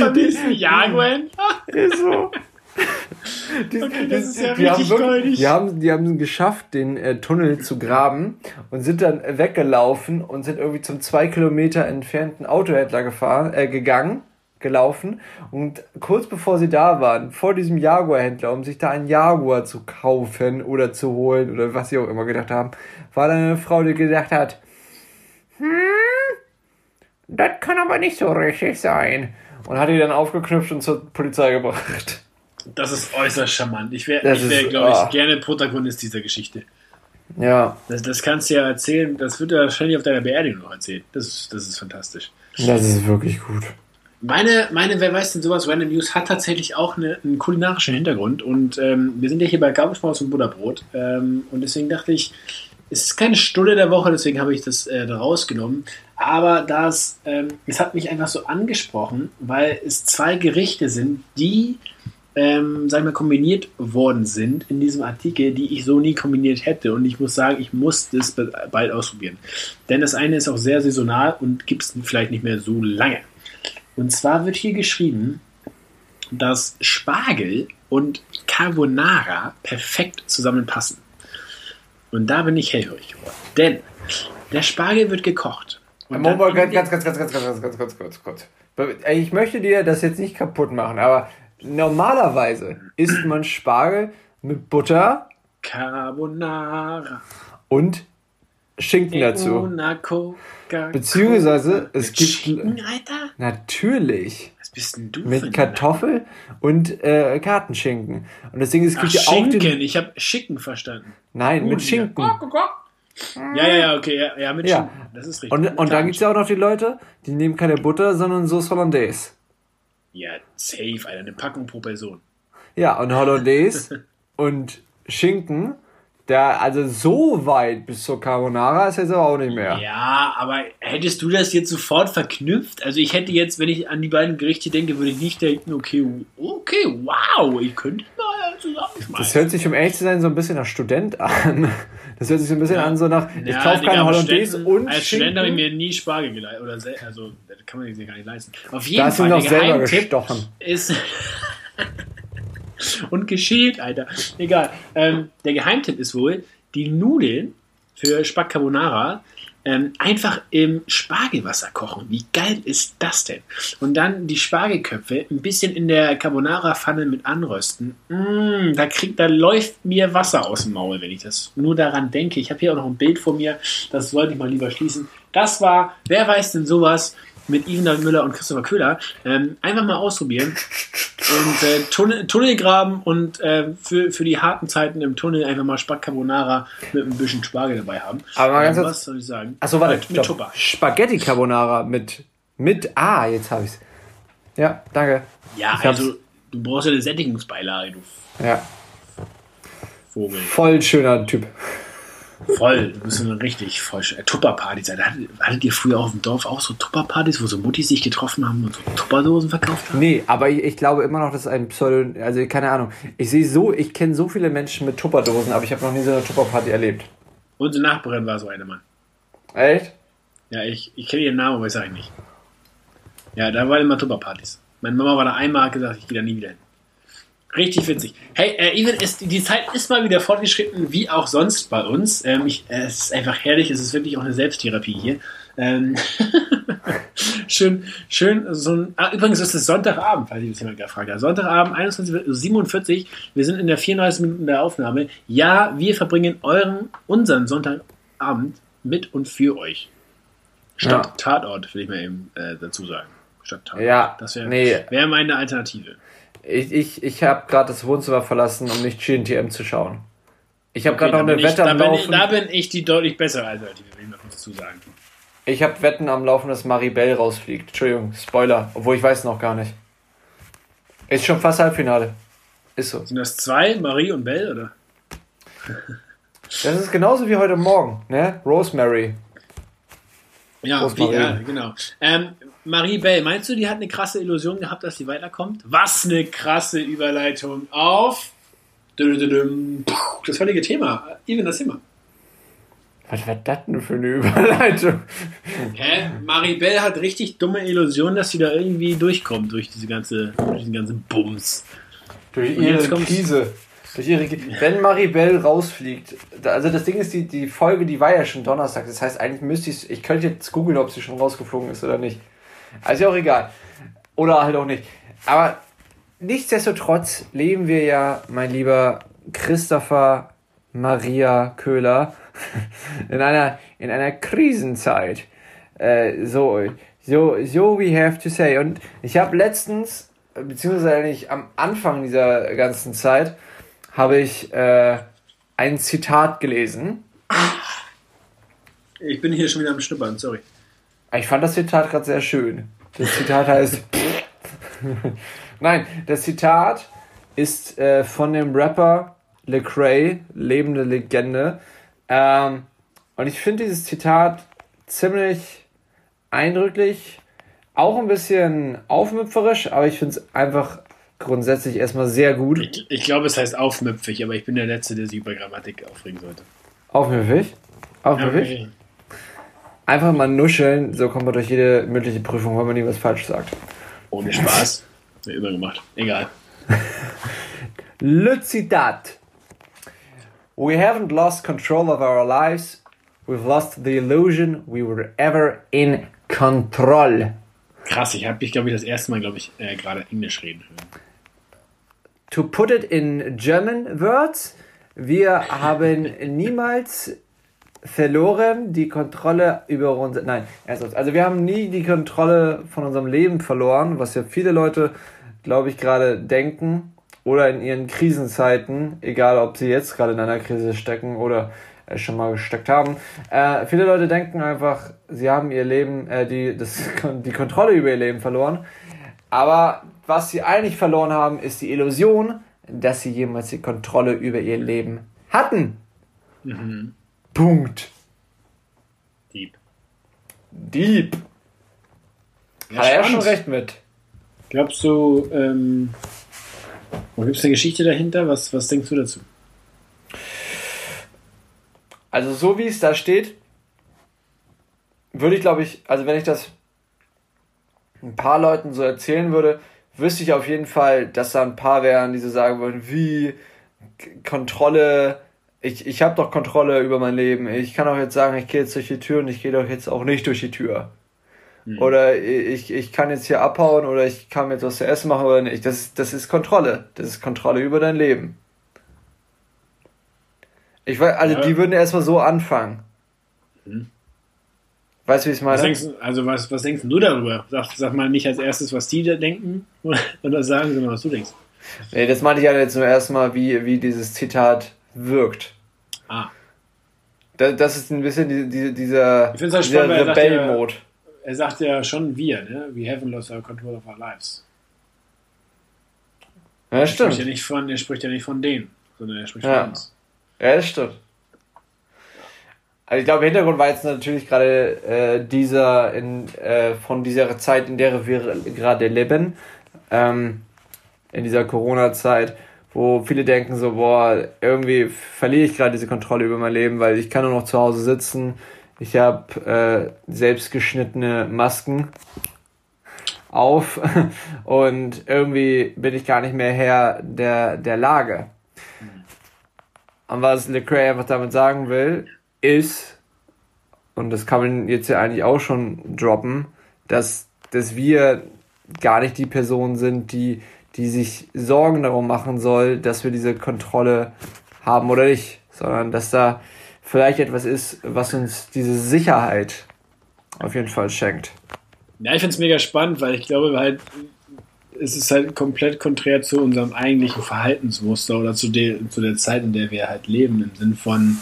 Beim nächsten Jaguar. Ist so. Die, Okay, das ist ja die haben richtig wirklich- goldig. Die haben, die haben geschafft, den äh, Tunnel zu graben und sind dann weggelaufen und sind irgendwie zum zwei Kilometer entfernten Autohändler gefahren, äh, gegangen, gelaufen. Und kurz bevor sie da waren, vor diesem Jaguar-Händler, um sich da einen Jaguar zu kaufen oder zu holen oder was sie auch immer gedacht haben, war dann eine Frau, die gedacht hat, hm, das kann aber nicht so richtig sein. Und hat die dann aufgeknüpft und zur Polizei gebracht. Das ist äußerst charmant. Ich wäre, ich wär, glaube ich, ah. gerne Protagonist dieser Geschichte. Ja, Das, das kannst du ja erzählen, das wird er wahrscheinlich auf deiner Beerdigung noch erzählen. Das das ist fantastisch. das ist wirklich gut. Meine, meine, wer weiß denn sowas, Random News hat tatsächlich auch eine, einen kulinarischen Hintergrund und ähm, wir sind ja hier bei Gabelschmaus und Butterbrot ähm, und deswegen dachte ich, es ist keine Stunde der Woche, deswegen habe ich das äh, da rausgenommen, aber das, ähm, es hat mich einfach so angesprochen, weil es zwei Gerichte sind, die ähm, sag ich mal, kombiniert worden sind in diesem Artikel, die ich so nie kombiniert hätte. Und ich muss sagen, ich muss das bald ausprobieren. Denn das eine ist auch sehr saisonal und gibt es vielleicht nicht mehr so lange. Und zwar wird hier geschrieben, dass Spargel und Carbonara perfekt zusammenpassen. Und da bin ich hellhörig geworden. Denn der Spargel wird gekocht. Und Moment, ganz, ganz, ganz, ganz, ganz, ganz, ganz, ganz, ganz, kurz. Ich möchte dir das jetzt nicht kaputt machen, aber normalerweise isst man Spargel mit Butter, Carbonara und Schinken dazu. Beziehungsweise es gibt Schinken, Alter? natürlich bist denn du Mit Kartoffel und äh, Kartenschinken. Und deswegen es gibt Ach, ja auch Schinken. Den... Ich habe Schicken verstanden. Nein, oh, mit Schinken. Ja, ja, ja, okay, ja, ja mit ja. Schinken. Das ist richtig. Und, und dann gibt es ja auch noch die Leute, die nehmen keine Butter, sondern Sauce Hollandaise. Ja, safe, Alter, eine Packung pro Person. Ja, und Hollandaise [laughs] und Schinken da, also so weit bis zur Carbonara ist jetzt aber auch nicht mehr. Ja, aber hättest du das jetzt sofort verknüpft? Also ich hätte jetzt, wenn ich an die beiden Gerichte denke, würde ich nicht denken, okay, okay, wow, ich könnte mal zusammenschmeißen. Das hört sich, um ehrlich zu sein, so ein bisschen nach Student an. Das hört sich so ein bisschen ja. an, so nach, ich ja, kaufe keine Hollandaise und Als Student habe ich mir nie Spargel geleistet. Oder also, das kann man sich gar nicht leisten. Auf jeden da Fall, der Geheimtipp ist... [laughs] [laughs] und geschält, Alter. Egal. Ähm, der Geheimtipp ist wohl, die Nudeln für Spack Carbonara ähm, einfach im Spargelwasser kochen. Wie geil ist das denn? Und dann die Spargelköpfe ein bisschen in der Carbonara-Pfanne mit anrösten. Mmh, da, kriegt, da läuft mir Wasser aus dem Maul, wenn ich das nur daran denke. Ich habe hier auch noch ein Bild vor mir, das sollte ich mal lieber schließen. Das war, wer weiß denn sowas? Mit Ivana Müller und Christopher Köhler. Ähm, einfach mal ausprobieren und äh, Tunnel, graben und äh, für, für die harten Zeiten im Tunnel einfach mal Spack Carbonara mit ein bisschen Spargel dabei haben. Aber mal ganz ähm, was soll ich sagen? Achso, warte. Mit, mit Tupper. Spaghetti Carbonara mit, mit Ah, jetzt habe ich's. Ja, danke. Ja, ich also du brauchst ja eine Sättigungsbeilage, du ja. Vogel. Voll schöner Typ. Voll, du bist so eine richtig voll äh, Tupperpartys. Hattet, hattet ihr früher auf dem Dorf auch so Tupperpartys, wo so Muttis sich getroffen haben und so Tupperdosen verkauft haben? Nee, aber ich, ich glaube immer noch, dass ein Pseudo, also keine Ahnung. Ich sehe so, ich kenne so viele Menschen mit Tupperdosen, aber ich habe noch nie so eine Tupperparty erlebt. Unsere Nachbarin war so eine Mann. Echt? Ja, ich, ich kenne ihren Namen, aber ich sage nicht. Ja, da waren immer Tupperpartys. Meine Mama war da einmal, hat gesagt, ich gehe da nie wieder hin. Richtig witzig. Hey, äh, Even, ist, die Zeit ist mal wieder fortgeschritten, wie auch sonst bei uns. Ähm, ich, äh, es ist einfach herrlich, es ist wirklich auch eine Selbsttherapie hier. Ähm [laughs] schön, schön, so ein, ah, übrigens ist es Sonntagabend, falls ich das jemand gefragt hat. Sonntagabend, 21.47 wir sind in der 34 Minuten der Aufnahme. Ja, wir verbringen euren, unseren Sonntagabend mit und für euch. Statt ja. Tatort, will ich mal eben äh, dazu sagen. Statt Tatort. Ja, das wäre nee. wär meine Alternative. Ich, ich, ich habe gerade das Wohnzimmer verlassen, um nicht GNTM zu schauen. Ich habe okay, gerade noch eine Wette am Laufen. da bin ich die deutlich bessere Alternative, will ich kurz dazu sagen. Ich habe Wetten am Laufen, dass Maribel rausfliegt. Entschuldigung, Spoiler, obwohl ich weiß noch gar nicht. Ist schon fast Halbfinale. Ist so. Sind das zwei, Marie und Belle, oder? [laughs] Das ist genauso wie heute Morgen, ne? Rosemary. Ja, wie, ja genau. Ähm, Marie Bell, meinst du, die hat eine krasse Illusion gehabt, dass sie weiterkommt? Was eine krasse Überleitung auf das heutige Thema. Even das Thema. Was war das denn für eine Überleitung? Hä? Maribel hat richtig dumme Illusionen, dass sie da irgendwie durchkommt durch diese ganze, durch diesen ganzen Bums. Durch ihre Krise. Durch ihre, wenn Maribel rausfliegt, also das Ding ist, die, die Folge, die war ja schon Donnerstag. Das heißt, eigentlich müsste ich, ich könnte jetzt googeln, ob sie schon rausgeflogen ist oder nicht. [laughs] Also auch egal. Oder halt auch nicht. Aber nichtsdestotrotz leben wir ja, mein lieber Christopher Maria Köhler, [laughs] in einer, in einer Krisenzeit. Äh, so, so, so we have to say. Und ich habe letztens, beziehungsweise eigentlich am Anfang dieser ganzen Zeit, habe ich äh, ein Zitat gelesen. Ich bin hier schon wieder am Schnuppern, sorry. Ich fand das Zitat gerade sehr schön. Das Zitat heißt. [laughs] Nein, das Zitat ist äh, von dem Rapper Lecrae, lebende Legende. Ähm, und ich finde dieses Zitat ziemlich eindrücklich, auch ein bisschen aufmüpferisch, aber ich finde es einfach grundsätzlich erstmal sehr gut. Ich, ich glaube, es heißt aufmüpfig, aber ich bin der Letzte, der sich über Grammatik aufregen sollte. Aufmüpfig? Aufmüpfig? Okay. Einfach mal nuscheln, so kommt man durch jede mündliche Prüfung, wenn man nie was falsch sagt. Ohne Spaß. Immer gemacht. Egal. [laughs] Le Zitat. We haven't lost control of our lives. We've lost the illusion we were ever in control. Krass, ich habe dich, glaube ich, das erste Mal, glaube ich, äh, gerade Englisch reden hören. To put it in German words, wir haben niemals verloren die Kontrolle über unser. Nein, also wir haben nie die Kontrolle von unserem Leben verloren, was ja viele Leute, glaube ich, gerade denken oder in ihren Krisenzeiten, egal ob sie jetzt gerade in einer Krise stecken oder schon mal gesteckt haben. Äh, viele Leute denken einfach, sie haben ihr Leben, äh, die, das, [laughs] die Kontrolle über ihr Leben verloren. Aber was sie eigentlich verloren haben, ist die Illusion, dass sie jemals die Kontrolle über ihr Leben hatten. Mhm. Punkt. Dieb. Dieb. Ja, Hat er schon recht mit. Glaubst du, ähm, gibt es eine Geschichte dahinter? Was, was denkst du dazu? Also so wie es da steht, würde ich glaube ich, also wenn ich das ein paar Leuten so erzählen würde, wüsste ich auf jeden Fall, dass da ein paar wären, die so sagen würden, wie Kontrolle, ich, ich habe doch Kontrolle über mein Leben. Ich kann auch jetzt sagen, ich gehe jetzt durch die Tür und ich gehe doch jetzt auch nicht durch die Tür. Mhm. Oder ich, ich kann jetzt hier abhauen oder ich kann jetzt was zu essen machen oder nicht. Das, das ist Kontrolle. Das ist Kontrolle über dein Leben. Ich weiß, also ja. die würden erstmal so anfangen. Mhm. Weißt du, wie ich es meine? Was denkst, also was, was denkst du darüber? Sag, sag mal nicht als erstes, was die da denken [laughs] oder sagen, sondern was du denkst. Nee, das meinte ich ja jetzt nur erstmal, wie, wie dieses Zitat wirkt. Ah. Das, das ist ein bisschen die, die, dieser, halt dieser Rebell-Mode. Er, sagt ja schon wir, ne? We haven't lost our control of our lives. Ja, er stimmt. Spricht ja nicht von, er spricht ja nicht von denen, sondern er spricht ja. von uns. Ja, das stimmt. Also ich glaube, Hintergrund war jetzt natürlich gerade äh, dieser in, äh, von dieser Zeit, in der wir gerade leben, ähm, in dieser Corona-Zeit, wo viele denken so, boah, irgendwie verliere ich gerade diese Kontrolle über mein Leben, weil ich kann nur noch zu Hause sitzen. Ich habe äh, selbstgeschnittene Masken auf [laughs] und irgendwie bin ich gar nicht mehr Herr der, der Lage. Und was Lecrae einfach damit sagen will, ist, und das kann man jetzt ja eigentlich auch schon droppen, dass, dass wir gar nicht die Personen sind, die, die sich Sorgen darum machen soll, dass wir diese Kontrolle haben oder nicht, sondern dass da vielleicht etwas ist, was uns diese Sicherheit auf jeden Fall schenkt. Ja, ich finde es mega spannend, weil ich glaube halt, es ist halt komplett konträr zu unserem eigentlichen Verhaltensmuster oder zu der, zu der Zeit, in der wir halt leben, im Sinn von,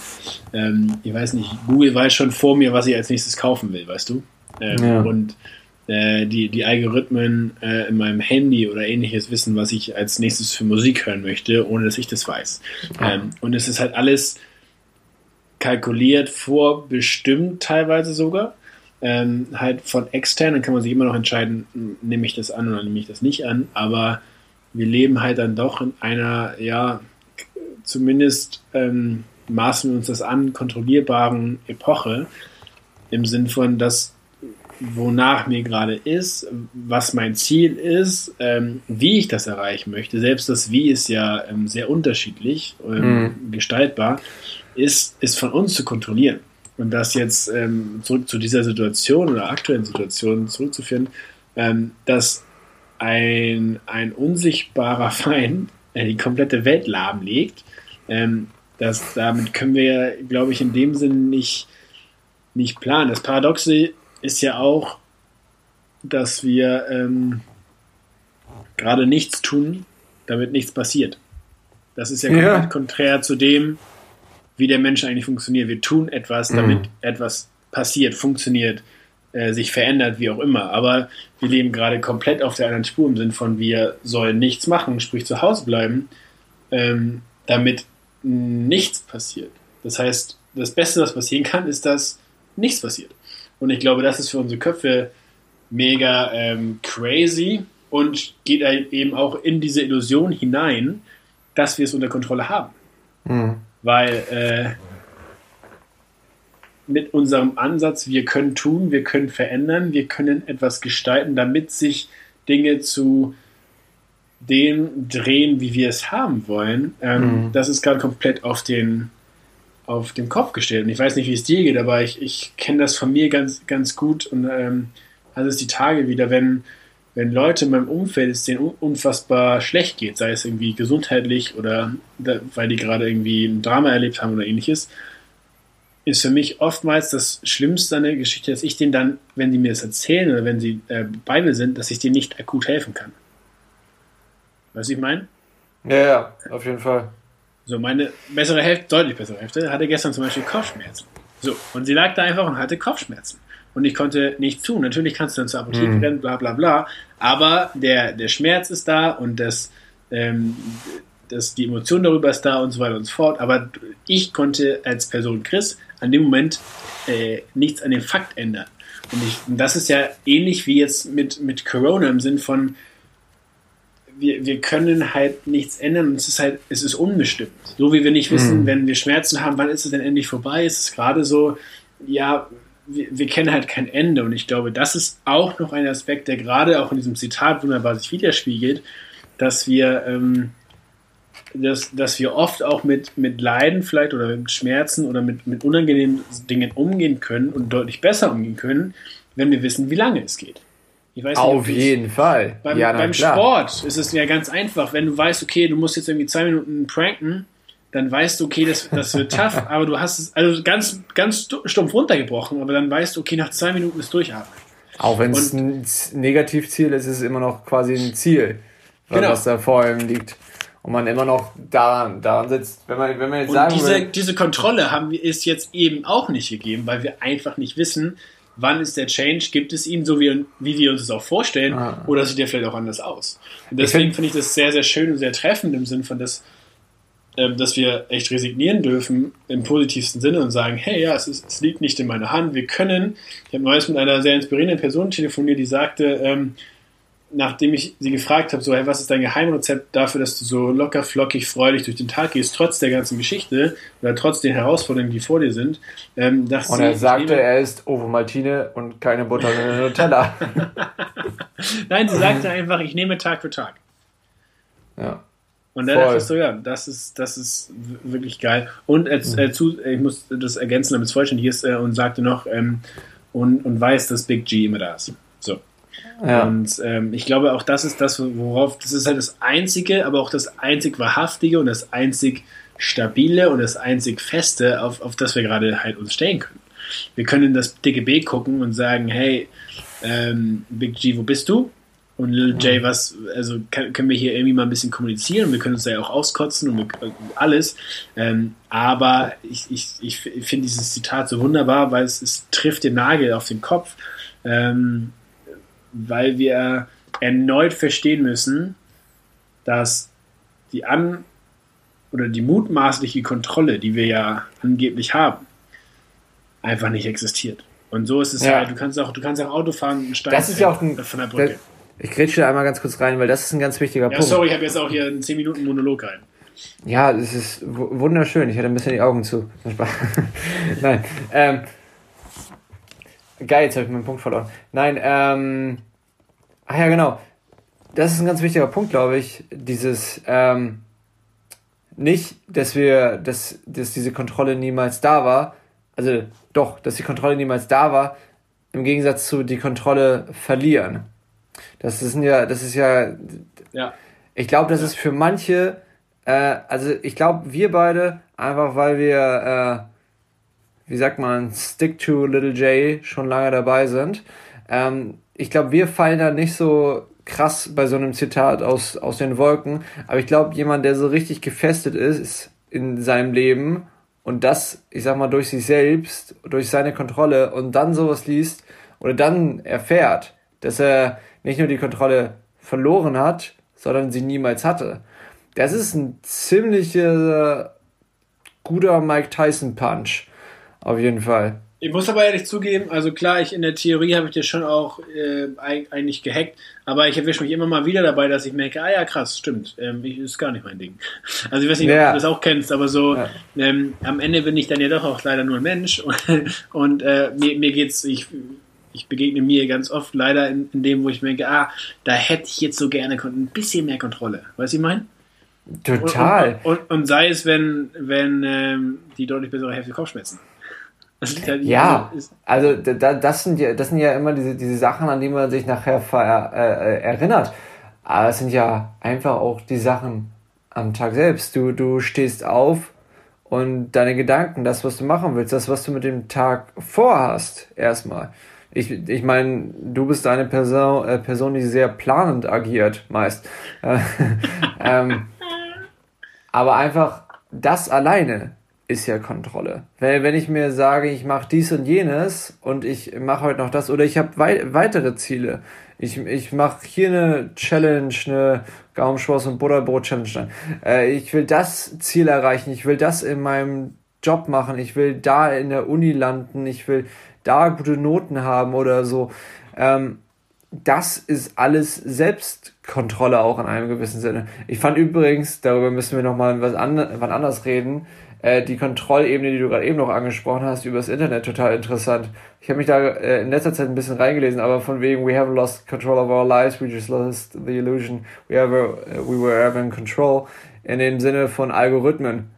ähm, ich weiß nicht, Google weiß schon vor mir, was ich als nächstes kaufen will, weißt du? Ähm, ja. Und äh, die, die Algorithmen äh, in meinem Handy oder ähnliches wissen, was ich als nächstes für Musik hören möchte, ohne dass ich das weiß. Ähm, und es ist halt alles kalkuliert, vorbestimmt teilweise sogar ähm, halt von extern, dann kann man sich immer noch entscheiden, nehme ich das an oder nehme ich das nicht an, aber wir leben halt dann doch in einer, ja, zumindest ähm, maßen wir uns das an, kontrollierbaren Epoche, im Sinn von, dass wonach mir gerade ist, was mein Ziel ist, ähm, wie ich das erreichen möchte. Selbst das Wie ist ja ähm, sehr unterschiedlich ähm, mhm. gestaltbar, ist, ist von uns zu kontrollieren. Und das jetzt ähm, zurück zu dieser Situation oder aktuellen Situation zurückzuführen, ähm, dass ein, ein unsichtbarer [laughs] Feind äh, die komplette Welt lahmlegt, ähm, das, damit können wir, glaube ich, in dem Sinn nicht, nicht planen. Das Paradoxe ist ja auch, dass wir ähm, gerade nichts tun, damit nichts passiert. Das ist ja komplett ja. konträr zu dem, wie der Mensch eigentlich funktioniert. Wir tun etwas, damit mhm. etwas passiert, funktioniert, äh, sich verändert, wie auch immer. Aber wir leben gerade komplett auf der anderen Spur im Sinn von, wir sollen nichts machen, sprich zu Hause bleiben, ähm, damit nichts passiert. Das heißt, das Beste, was passieren kann, ist, dass nichts passiert. Und ich glaube, das ist für unsere Köpfe mega ähm, crazy und geht eben auch in diese Illusion hinein, dass wir es unter Kontrolle haben. Mhm. Weil äh, mit unserem Ansatz, wir können tun, wir können verändern, wir können etwas gestalten, damit sich Dinge zu dem drehen, wie wir es haben wollen. Ähm, mhm. Das ist gerade komplett auf den, auf den Kopf gestellt. Und ich weiß nicht, wie es dir geht, aber ich, ich kenne das von mir ganz, ganz gut. Und ähm, also es die Tage wieder, wenn, wenn Leute in meinem Umfeld es denen unfassbar schlecht geht, sei es irgendwie gesundheitlich oder da, weil die gerade irgendwie ein Drama erlebt haben oder ähnliches, ist für mich oftmals das Schlimmste an der Geschichte, dass ich denen dann, wenn die mir das erzählen oder wenn sie äh, bei mir sind, dass ich denen nicht akut helfen kann. Weißt du, ich meine? Ja, ja, auf jeden Fall. So, meine bessere Hälfte, deutlich bessere Hälfte, hatte gestern zum Beispiel Kopfschmerzen. So, und sie lag da einfach und hatte Kopfschmerzen. Und ich konnte nichts tun. Natürlich kannst du dann zur Apotheke mhm. rennen, bla bla bla. Aber der, der Schmerz ist da und das, ähm, das, die Emotion darüber ist da und so weiter und so fort. Aber ich konnte als Person Chris an dem Moment äh, nichts an dem Fakt ändern. Und, ich, und das ist ja ähnlich wie jetzt mit, mit Corona im Sinn von, wir, wir können halt nichts ändern und es ist halt, es ist unbestimmt. So wie wir nicht wissen, mhm. wenn wir Schmerzen haben, wann ist es denn endlich vorbei? Ist es gerade so, ja, wir, wir, kennen halt kein Ende und ich glaube, das ist auch noch ein Aspekt, der gerade auch in diesem Zitat wunderbar sich widerspiegelt, dass wir, ähm, dass, dass wir oft auch mit, mit Leiden vielleicht oder mit Schmerzen oder mit, mit unangenehmen Dingen umgehen können und deutlich besser umgehen können, wenn wir wissen, wie lange es geht. Nicht, Auf jeden Fall. Beim, ja, beim Sport ist es ja ganz einfach. Wenn du weißt, okay, du musst jetzt irgendwie zwei Minuten pranken, dann weißt du, okay, das, das wird [laughs] tough, aber du hast es also ganz, ganz stumpf runtergebrochen, aber dann weißt du, okay, nach zwei Minuten ist durchatmen. Auch wenn es ein Negativziel ist, ist es immer noch quasi ein Ziel, genau. was da vor ihm liegt. Und man immer noch daran, daran sitzt, wenn man, wenn man jetzt und sagen diese, will, diese Kontrolle haben wir es jetzt eben auch nicht gegeben, weil wir einfach nicht wissen, wann ist der Change, gibt es ihn, so wie, wie wir uns es auch vorstellen, ah. oder sieht er vielleicht auch anders aus? Und deswegen finde ich das sehr, sehr schön und sehr treffend im Sinn von, dass, äh, dass wir echt resignieren dürfen im positivsten Sinne und sagen, hey, ja, es, ist, es liegt nicht in meiner Hand, wir können. Ich habe neulich mit einer sehr inspirierenden Person telefoniert, die sagte, ähm, nachdem ich sie gefragt habe, so, hey, was ist dein Geheimrezept dafür, dass du so locker, flockig, freudig durch den Tag gehst, trotz der ganzen Geschichte oder trotz den Herausforderungen, die vor dir sind, ähm, dass Und er sagte, er ist Ovo Maltine und keine Butter in Nutella. [laughs] Nein, sie sagte einfach, ich nehme Tag für Tag. Ja. Und dann dachte ich so, ja, das ist, das ist wirklich geil. Und äh, äh, zu, ich muss das ergänzen, damit es vollständig ist, äh, und sagte noch, ähm, und, und weiß, dass Big G immer da ist. So. Ja. Und ähm, ich glaube, auch das ist das, worauf, das ist halt das Einzige, aber auch das einzig Wahrhaftige und das einzig Stabile und das einzig Feste, auf, auf das wir gerade halt uns stellen können. Wir können in das DGB gucken und sagen, hey, ähm, Big G, wo bist du? Und Lil J, was, also kann, können wir hier irgendwie mal ein bisschen kommunizieren wir können uns da ja auch auskotzen und wir, alles. Ähm, aber ich, ich, ich finde dieses Zitat so wunderbar, weil es, es trifft den Nagel auf den Kopf. Ähm, weil wir erneut verstehen müssen, dass die an oder die mutmaßliche Kontrolle, die wir ja angeblich haben, einfach nicht existiert. Und so ist es ja. halt, du kannst auch, du kannst auch Auto fahren und steigen das ist ja auch ein, von der Brücke. Das, ich grätsche einmal ganz kurz rein, weil das ist ein ganz wichtiger ja, Punkt. Sorry, ich habe jetzt auch hier einen 10 Minuten Monolog rein. Ja, das ist wunderschön. Ich hatte ein bisschen die Augen zu. [laughs] Nein. Ähm, Geil, jetzt habe ich meinen Punkt verloren. Nein, ähm. Ach ja, genau. Das ist ein ganz wichtiger Punkt, glaube ich. Dieses, ähm, nicht, dass wir, dass, dass diese Kontrolle niemals da war. Also doch, dass die Kontrolle niemals da war, im Gegensatz zu die Kontrolle verlieren. Das ist ja, das ist ja. Ja. Ich glaube, das ja. ist für manche, äh, also ich glaube, wir beide, einfach weil wir, äh, wie sagt man, Stick to Little J schon lange dabei sind. Ähm, ich glaube, wir fallen da nicht so krass bei so einem Zitat aus, aus den Wolken. Aber ich glaube, jemand, der so richtig gefestet ist in seinem Leben und das, ich sag mal, durch sich selbst, durch seine Kontrolle und dann sowas liest oder dann erfährt, dass er nicht nur die Kontrolle verloren hat, sondern sie niemals hatte. Das ist ein ziemlicher guter Mike Tyson Punch. Auf jeden Fall. Ich muss aber ehrlich zugeben, also klar, ich in der Theorie habe ich dir schon auch äh, eigentlich gehackt, aber ich erwische mich immer mal wieder dabei, dass ich merke, ah ja, krass, stimmt, ähm, ich, ist gar nicht mein Ding. [laughs] Also ich weiß nicht, ja. ob du das auch kennst, aber so ja. ähm, am Ende bin ich dann ja doch auch leider nur ein Mensch und, [laughs] und äh, mir, mir geht's, ich, ich begegne mir ganz oft leider in, in dem, wo ich merke, ah, da hätte ich jetzt so gerne ein bisschen mehr Kontrolle. Weißt du, ich meine? Total. Und, und, und, und, sei es, wenn, wenn ähm, die deutlich bessere Hälfte Kopfschmerzen. Halt ja, also da, das, sind ja, das sind ja immer diese, diese Sachen, an die man sich nachher ver, äh, erinnert. Aber es sind ja einfach auch die Sachen am Tag selbst. Du, du stehst auf und deine Gedanken, das, was du machen willst, das, was du mit dem Tag vorhast, erstmal. Ich, ich meine, du bist eine Person, äh, Person, die sehr planend agiert, meist. [laughs] ähm, [laughs] aber einfach das alleine ist ja Kontrolle. Wenn, wenn ich mir sage, ich mache dies und jenes und ich mache heute noch das oder ich habe wei weitere Ziele. Ich, ich mache hier eine Challenge, eine Gaumenschwoss und Butterbrot-Challenge. Äh, ich will das Ziel erreichen, ich will das in meinem Job machen, ich will da in der Uni landen, ich will da gute Noten haben oder so. Ähm, das ist alles Selbstkontrolle auch in einem gewissen Sinne. Ich fand übrigens, darüber müssen wir nochmal was an, wann anders reden, äh, die Kontrollebene, die du gerade eben noch angesprochen hast, über das Internet total interessant. Ich habe mich da äh, in letzter Zeit ein bisschen reingelesen, aber von wegen, we haven't lost control of our lives, we just lost the illusion we, ever, uh, we were ever in control, in dem Sinne von Algorithmen.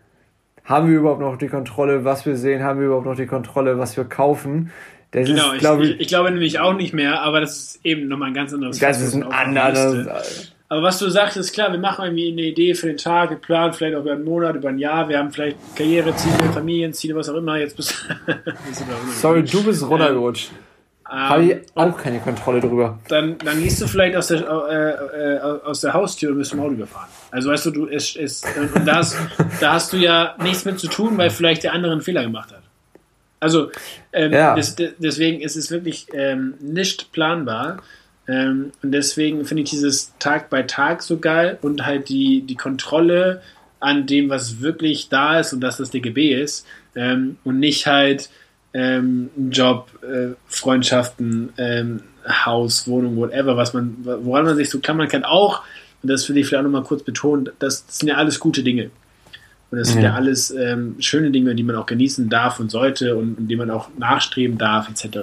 Haben wir überhaupt noch die Kontrolle, was wir sehen? Haben wir überhaupt noch die Kontrolle, was wir kaufen? Das genau, ist, glaub ich, ich, ich, glaube nämlich auch nicht mehr, aber das ist eben nochmal ein ganz anderes Das ist ein anderes. Aber was du sagst, ist klar, wir machen irgendwie eine Idee für den Tag, wir planen vielleicht auch über einen Monat, über ein Jahr, wir haben vielleicht Karriereziele, Familienziele, was auch immer. Jetzt bist [laughs] Sorry, du bist runtergerutscht. Ähm, Habe ich auch keine Kontrolle drüber. Dann, dann gehst du vielleicht aus der, äh, äh, aus der Haustür und bist im Auto überfahren. Also weißt du, du ist, ist, und da hast, da hast du ja nichts mit zu tun, weil vielleicht der andere einen Fehler gemacht hat. Also ähm, ja. das, deswegen ist es wirklich ähm, nicht planbar. Ähm, und deswegen finde ich dieses Tag bei Tag so geil und halt die, die Kontrolle an dem, was wirklich da ist und dass das DGB ist ähm, und nicht halt ähm, Job, äh, Freundschaften, ähm, Haus, Wohnung, whatever, was man, woran man sich so klammern kann, auch, und das will ich vielleicht auch nochmal kurz betonen, das, das sind ja alles gute Dinge. Und das sind ja, ja alles ähm, schöne Dinge, die man auch genießen darf und sollte und, und die man auch nachstreben darf, etc.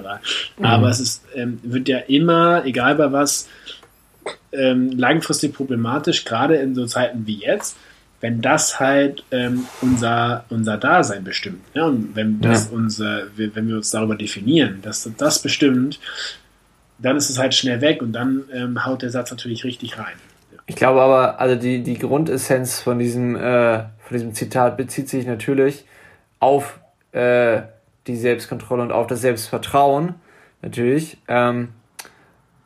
Mhm. Aber es ist, ähm, wird ja immer, egal bei was, ähm, langfristig problematisch, gerade in so Zeiten wie jetzt, wenn das halt ähm, unser, unser Dasein bestimmt. Ja? Und wenn, das ja. unser, wenn wir uns darüber definieren, dass das bestimmt, dann ist es halt schnell weg und dann ähm, haut der Satz natürlich richtig rein. Ich glaube aber, also die, die Grundessenz von diesem, äh, von diesem Zitat bezieht sich natürlich auf äh, die Selbstkontrolle und auf das Selbstvertrauen, natürlich. Ähm,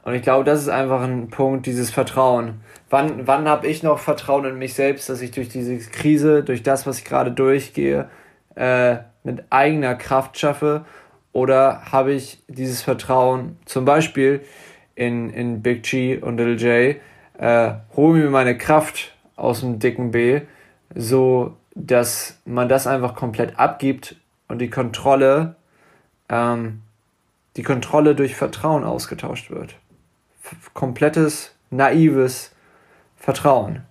und ich glaube, das ist einfach ein Punkt, dieses Vertrauen. Wann, wann habe ich noch Vertrauen in mich selbst, dass ich durch diese Krise, durch das, was ich gerade durchgehe, äh, mit eigener Kraft schaffe? Oder habe ich dieses Vertrauen zum Beispiel in, in Big G und Little J, äh, hole mir meine Kraft aus dem dicken B, so dass man das einfach komplett abgibt und die Kontrolle, ähm, die Kontrolle durch Vertrauen ausgetauscht wird. F komplettes, naives Vertrauen.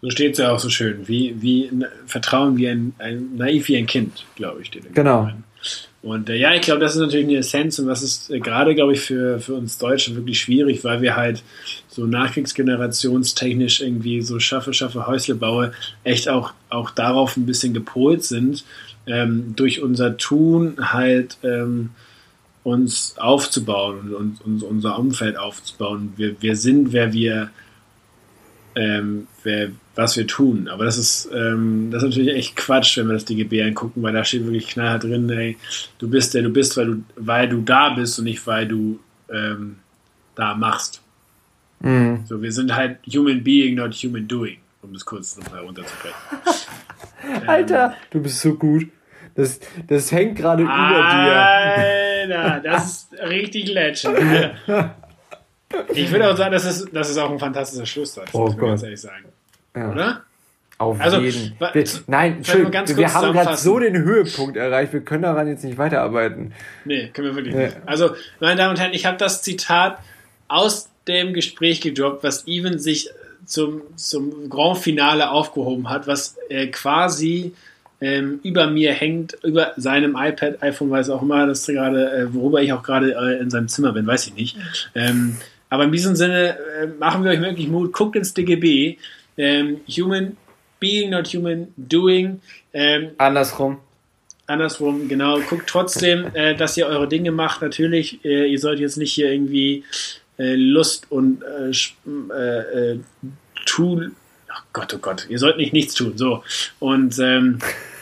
So steht es ja auch so schön, wie, wie Vertrauen wie ein, ein naiv wie ein Kind, glaube ich. Genau. Rein. Und äh, ja, ich glaube, das ist natürlich eine Essenz und das ist äh, gerade, glaube ich, für, für uns Deutsche wirklich schwierig, weil wir halt so nachkriegsgenerationstechnisch irgendwie so schaffe, schaffe, Häusle baue, echt auch, auch darauf ein bisschen gepolt sind, ähm, durch unser Tun halt ähm, uns aufzubauen und, und, unser Umfeld aufzubauen. Wir, wir sind, wer wir ähm, wer, was wir tun. Aber das ist, ähm, das ist natürlich echt Quatsch, wenn wir das DGB angucken, weil da steht wirklich knallhart drin, ey, du bist der du bist, weil du, weil du da bist und nicht, weil du ähm, da machst. Mhm. So, wir sind halt human being, not human doing, um das kurz nochmal runterzubrechen. [laughs] Alter, du bist so gut. Das, das hängt gerade über dir. Alter, das ist richtig legend. [laughs] Ich würde auch sagen, das ist, das ist auch ein fantastischer Schlusssatz, oh muss man ganz ehrlich sagen. Ja. Oder? Auf also, jeden. Wir, nein, Entschuldigung, wir haben gerade so den Höhepunkt erreicht. Wir können daran jetzt nicht weiterarbeiten. Nee, können wir wirklich nee. nicht. Also, meine Damen und Herren, ich habe das Zitat aus dem Gespräch gedroppt, was Even sich zum, zum Grand Finale aufgehoben hat, was äh, quasi ähm, über mir hängt, über seinem iPad, iPhone, weiß auch immer, das gerade, äh, worüber ich auch gerade äh, in seinem Zimmer bin, weiß ich nicht. Ähm, aber in diesem Sinne äh, machen wir euch wirklich Mut, guckt ins DGB. Ähm, human Being, not human doing. Ähm, andersrum. Andersrum, genau. Guckt trotzdem, [laughs] äh, dass ihr eure Dinge macht. Natürlich, äh, ihr sollt jetzt nicht hier irgendwie äh, Lust und äh, äh, äh, tun. Oh Gott, oh Gott, ihr sollt nicht nichts tun. So. Und ähm, [laughs]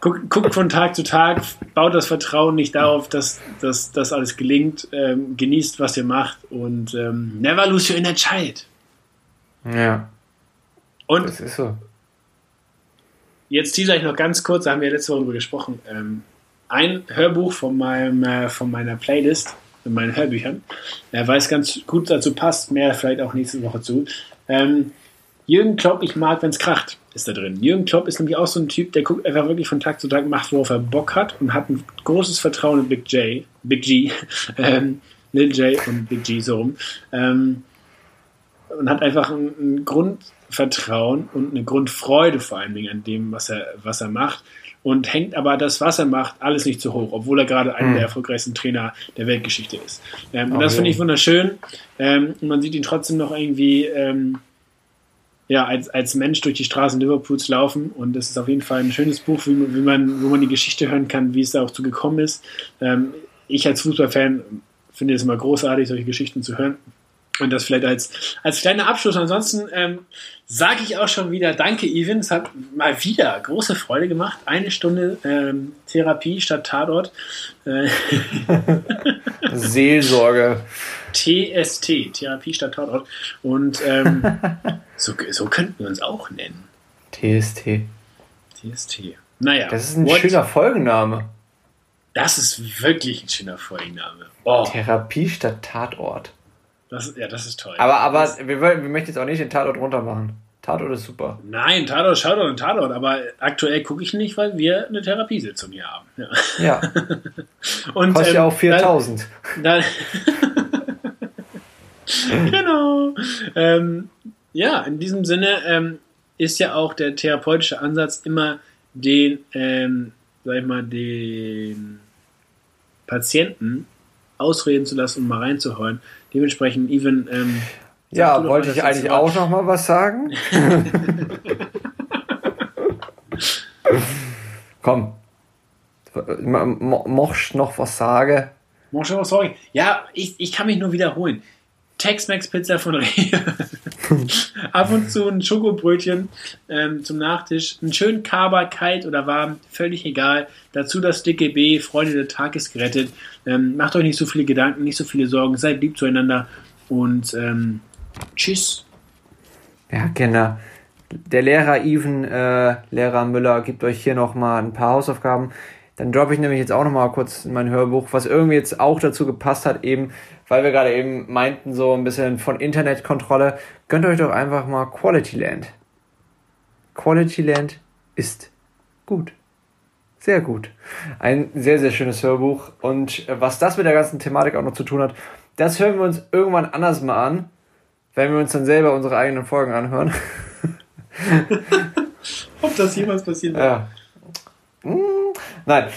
guckt, guckt, von Tag zu Tag, baut das Vertrauen nicht darauf, dass das alles gelingt. Ähm, genießt, was ihr macht und ähm, never lose your inner child. Ja. Und das ist so. Jetzt teaser ich noch ganz kurz, da haben wir letzte Woche drüber gesprochen. Ähm, ein Hörbuch von, meinem, äh, von meiner Playlist, in meinen Hörbüchern, äh, weil es ganz gut dazu passt, mehr vielleicht auch nächste Woche zu. Ähm, Jürgen Klopp, ich mag, wenn es kracht, ist da drin. Jürgen Klopp ist nämlich auch so ein Typ, der guckt einfach wirklich von Tag zu Tag, macht, worauf er Bock hat und hat ein großes Vertrauen in Big J, Big G, [laughs] ähm, Lil J und Big G so rum. Ähm, und hat einfach ein, ein Grund, Vertrauen und eine Grundfreude vor allen Dingen an dem, was er, was er macht. Und hängt aber das, was er macht, alles nicht zu hoch, obwohl er gerade einer mhm. der erfolgreichsten Trainer der Weltgeschichte ist. Ähm, und das finde ich wunderschön. Ähm, und man sieht ihn trotzdem noch irgendwie ähm, ja, als, als Mensch durch die Straßen Liverpools laufen. Und das ist auf jeden Fall ein schönes Buch, wie wie man, wo man die Geschichte hören kann, wie es da auch zu gekommen ist. Ähm, ich als Fußballfan finde es immer großartig, solche Geschichten zu hören. Und das vielleicht als, als kleiner Abschluss. Ansonsten ähm, sage ich auch schon wieder Danke, Even. Es hat mal wieder große Freude gemacht. Eine Stunde ähm, Therapie statt Tatort. Äh [laughs] Seelsorge. TST, Therapie statt Tatort. Und ähm, [laughs] so, so könnten wir uns auch nennen. TST. TST. Naja. Das ist ein what? schöner Folgenname. Das ist wirklich ein schöner Folgenname. Oh. Therapie statt Tatort. Das, ja, das ist toll. Aber, aber wir, wir möchten jetzt auch nicht den Tatort runter machen. Tatort ist super. Nein, Tatort, Shoutout und Tatort, aber aktuell gucke ich nicht, weil wir eine Therapiesitzung hier haben. Ja. ja. [laughs] und, Kostet ähm, ja auch 4000. Dann, dann genau. Ähm, ja, in diesem Sinne ähm, ist ja auch der therapeutische Ansatz immer den, ähm, sag ich mal, den Patienten ausreden zu lassen und mal reinzuhören. Dementsprechend, even. Ähm, ja, wollte ich eigentlich auch noch mal was sagen? [laughs] Komm. Mochtest noch was sagen? Mochtest noch was sagen? Ja, ich, ich kann mich nur wiederholen. Tex-Mex Pizza von Rehe. [laughs] Ab und zu ein Schokobrötchen ähm, zum Nachtisch. Einen schönen Kaba, kalt oder warm, völlig egal. Dazu das dicke B, Freunde, der Tag ist gerettet. Ähm, macht euch nicht so viele Gedanken, nicht so viele Sorgen. Seid lieb zueinander und ähm, tschüss. Ja, genau. Der Lehrer Even, äh, Lehrer Müller, gibt euch hier nochmal ein paar Hausaufgaben. Dann droppe ich nämlich jetzt auch nochmal kurz in mein Hörbuch, was irgendwie jetzt auch dazu gepasst hat, eben weil wir gerade eben meinten, so ein bisschen von Internetkontrolle, gönnt euch doch einfach mal Quality Land. Quality Land ist gut. Sehr gut. Ein sehr, sehr schönes Hörbuch. Und was das mit der ganzen Thematik auch noch zu tun hat, das hören wir uns irgendwann anders mal an, wenn wir uns dann selber unsere eigenen Folgen anhören. [laughs] Ob das jemals passiert Ja. Hm, nein.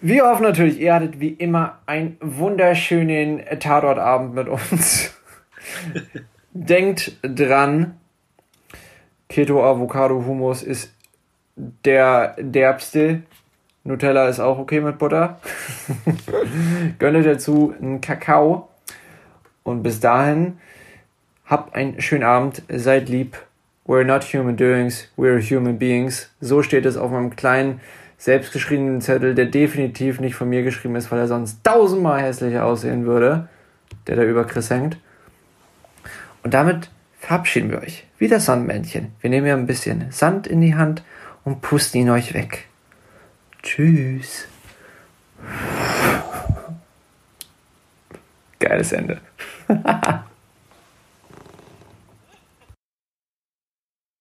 Wir hoffen natürlich, ihr hattet wie immer einen wunderschönen Tatortabend mit uns. [laughs] Denkt dran, Keto Avocado Hummus ist der derbste. Nutella ist auch okay mit Butter. [laughs] Gönnt dazu einen Kakao. Und bis dahin, habt einen schönen Abend, seid lieb. We're not human doings, we're human beings. So steht es auf meinem kleinen selbstgeschriebenen Zettel, der definitiv nicht von mir geschrieben ist, weil er sonst tausendmal hässlicher aussehen würde, der da über Chris hängt. Und damit verabschieden wir euch. Wie das Sandmännchen. Wir nehmen ja ein bisschen Sand in die Hand und pusten ihn euch weg. Tschüss. [laughs] Geiles Ende. [laughs]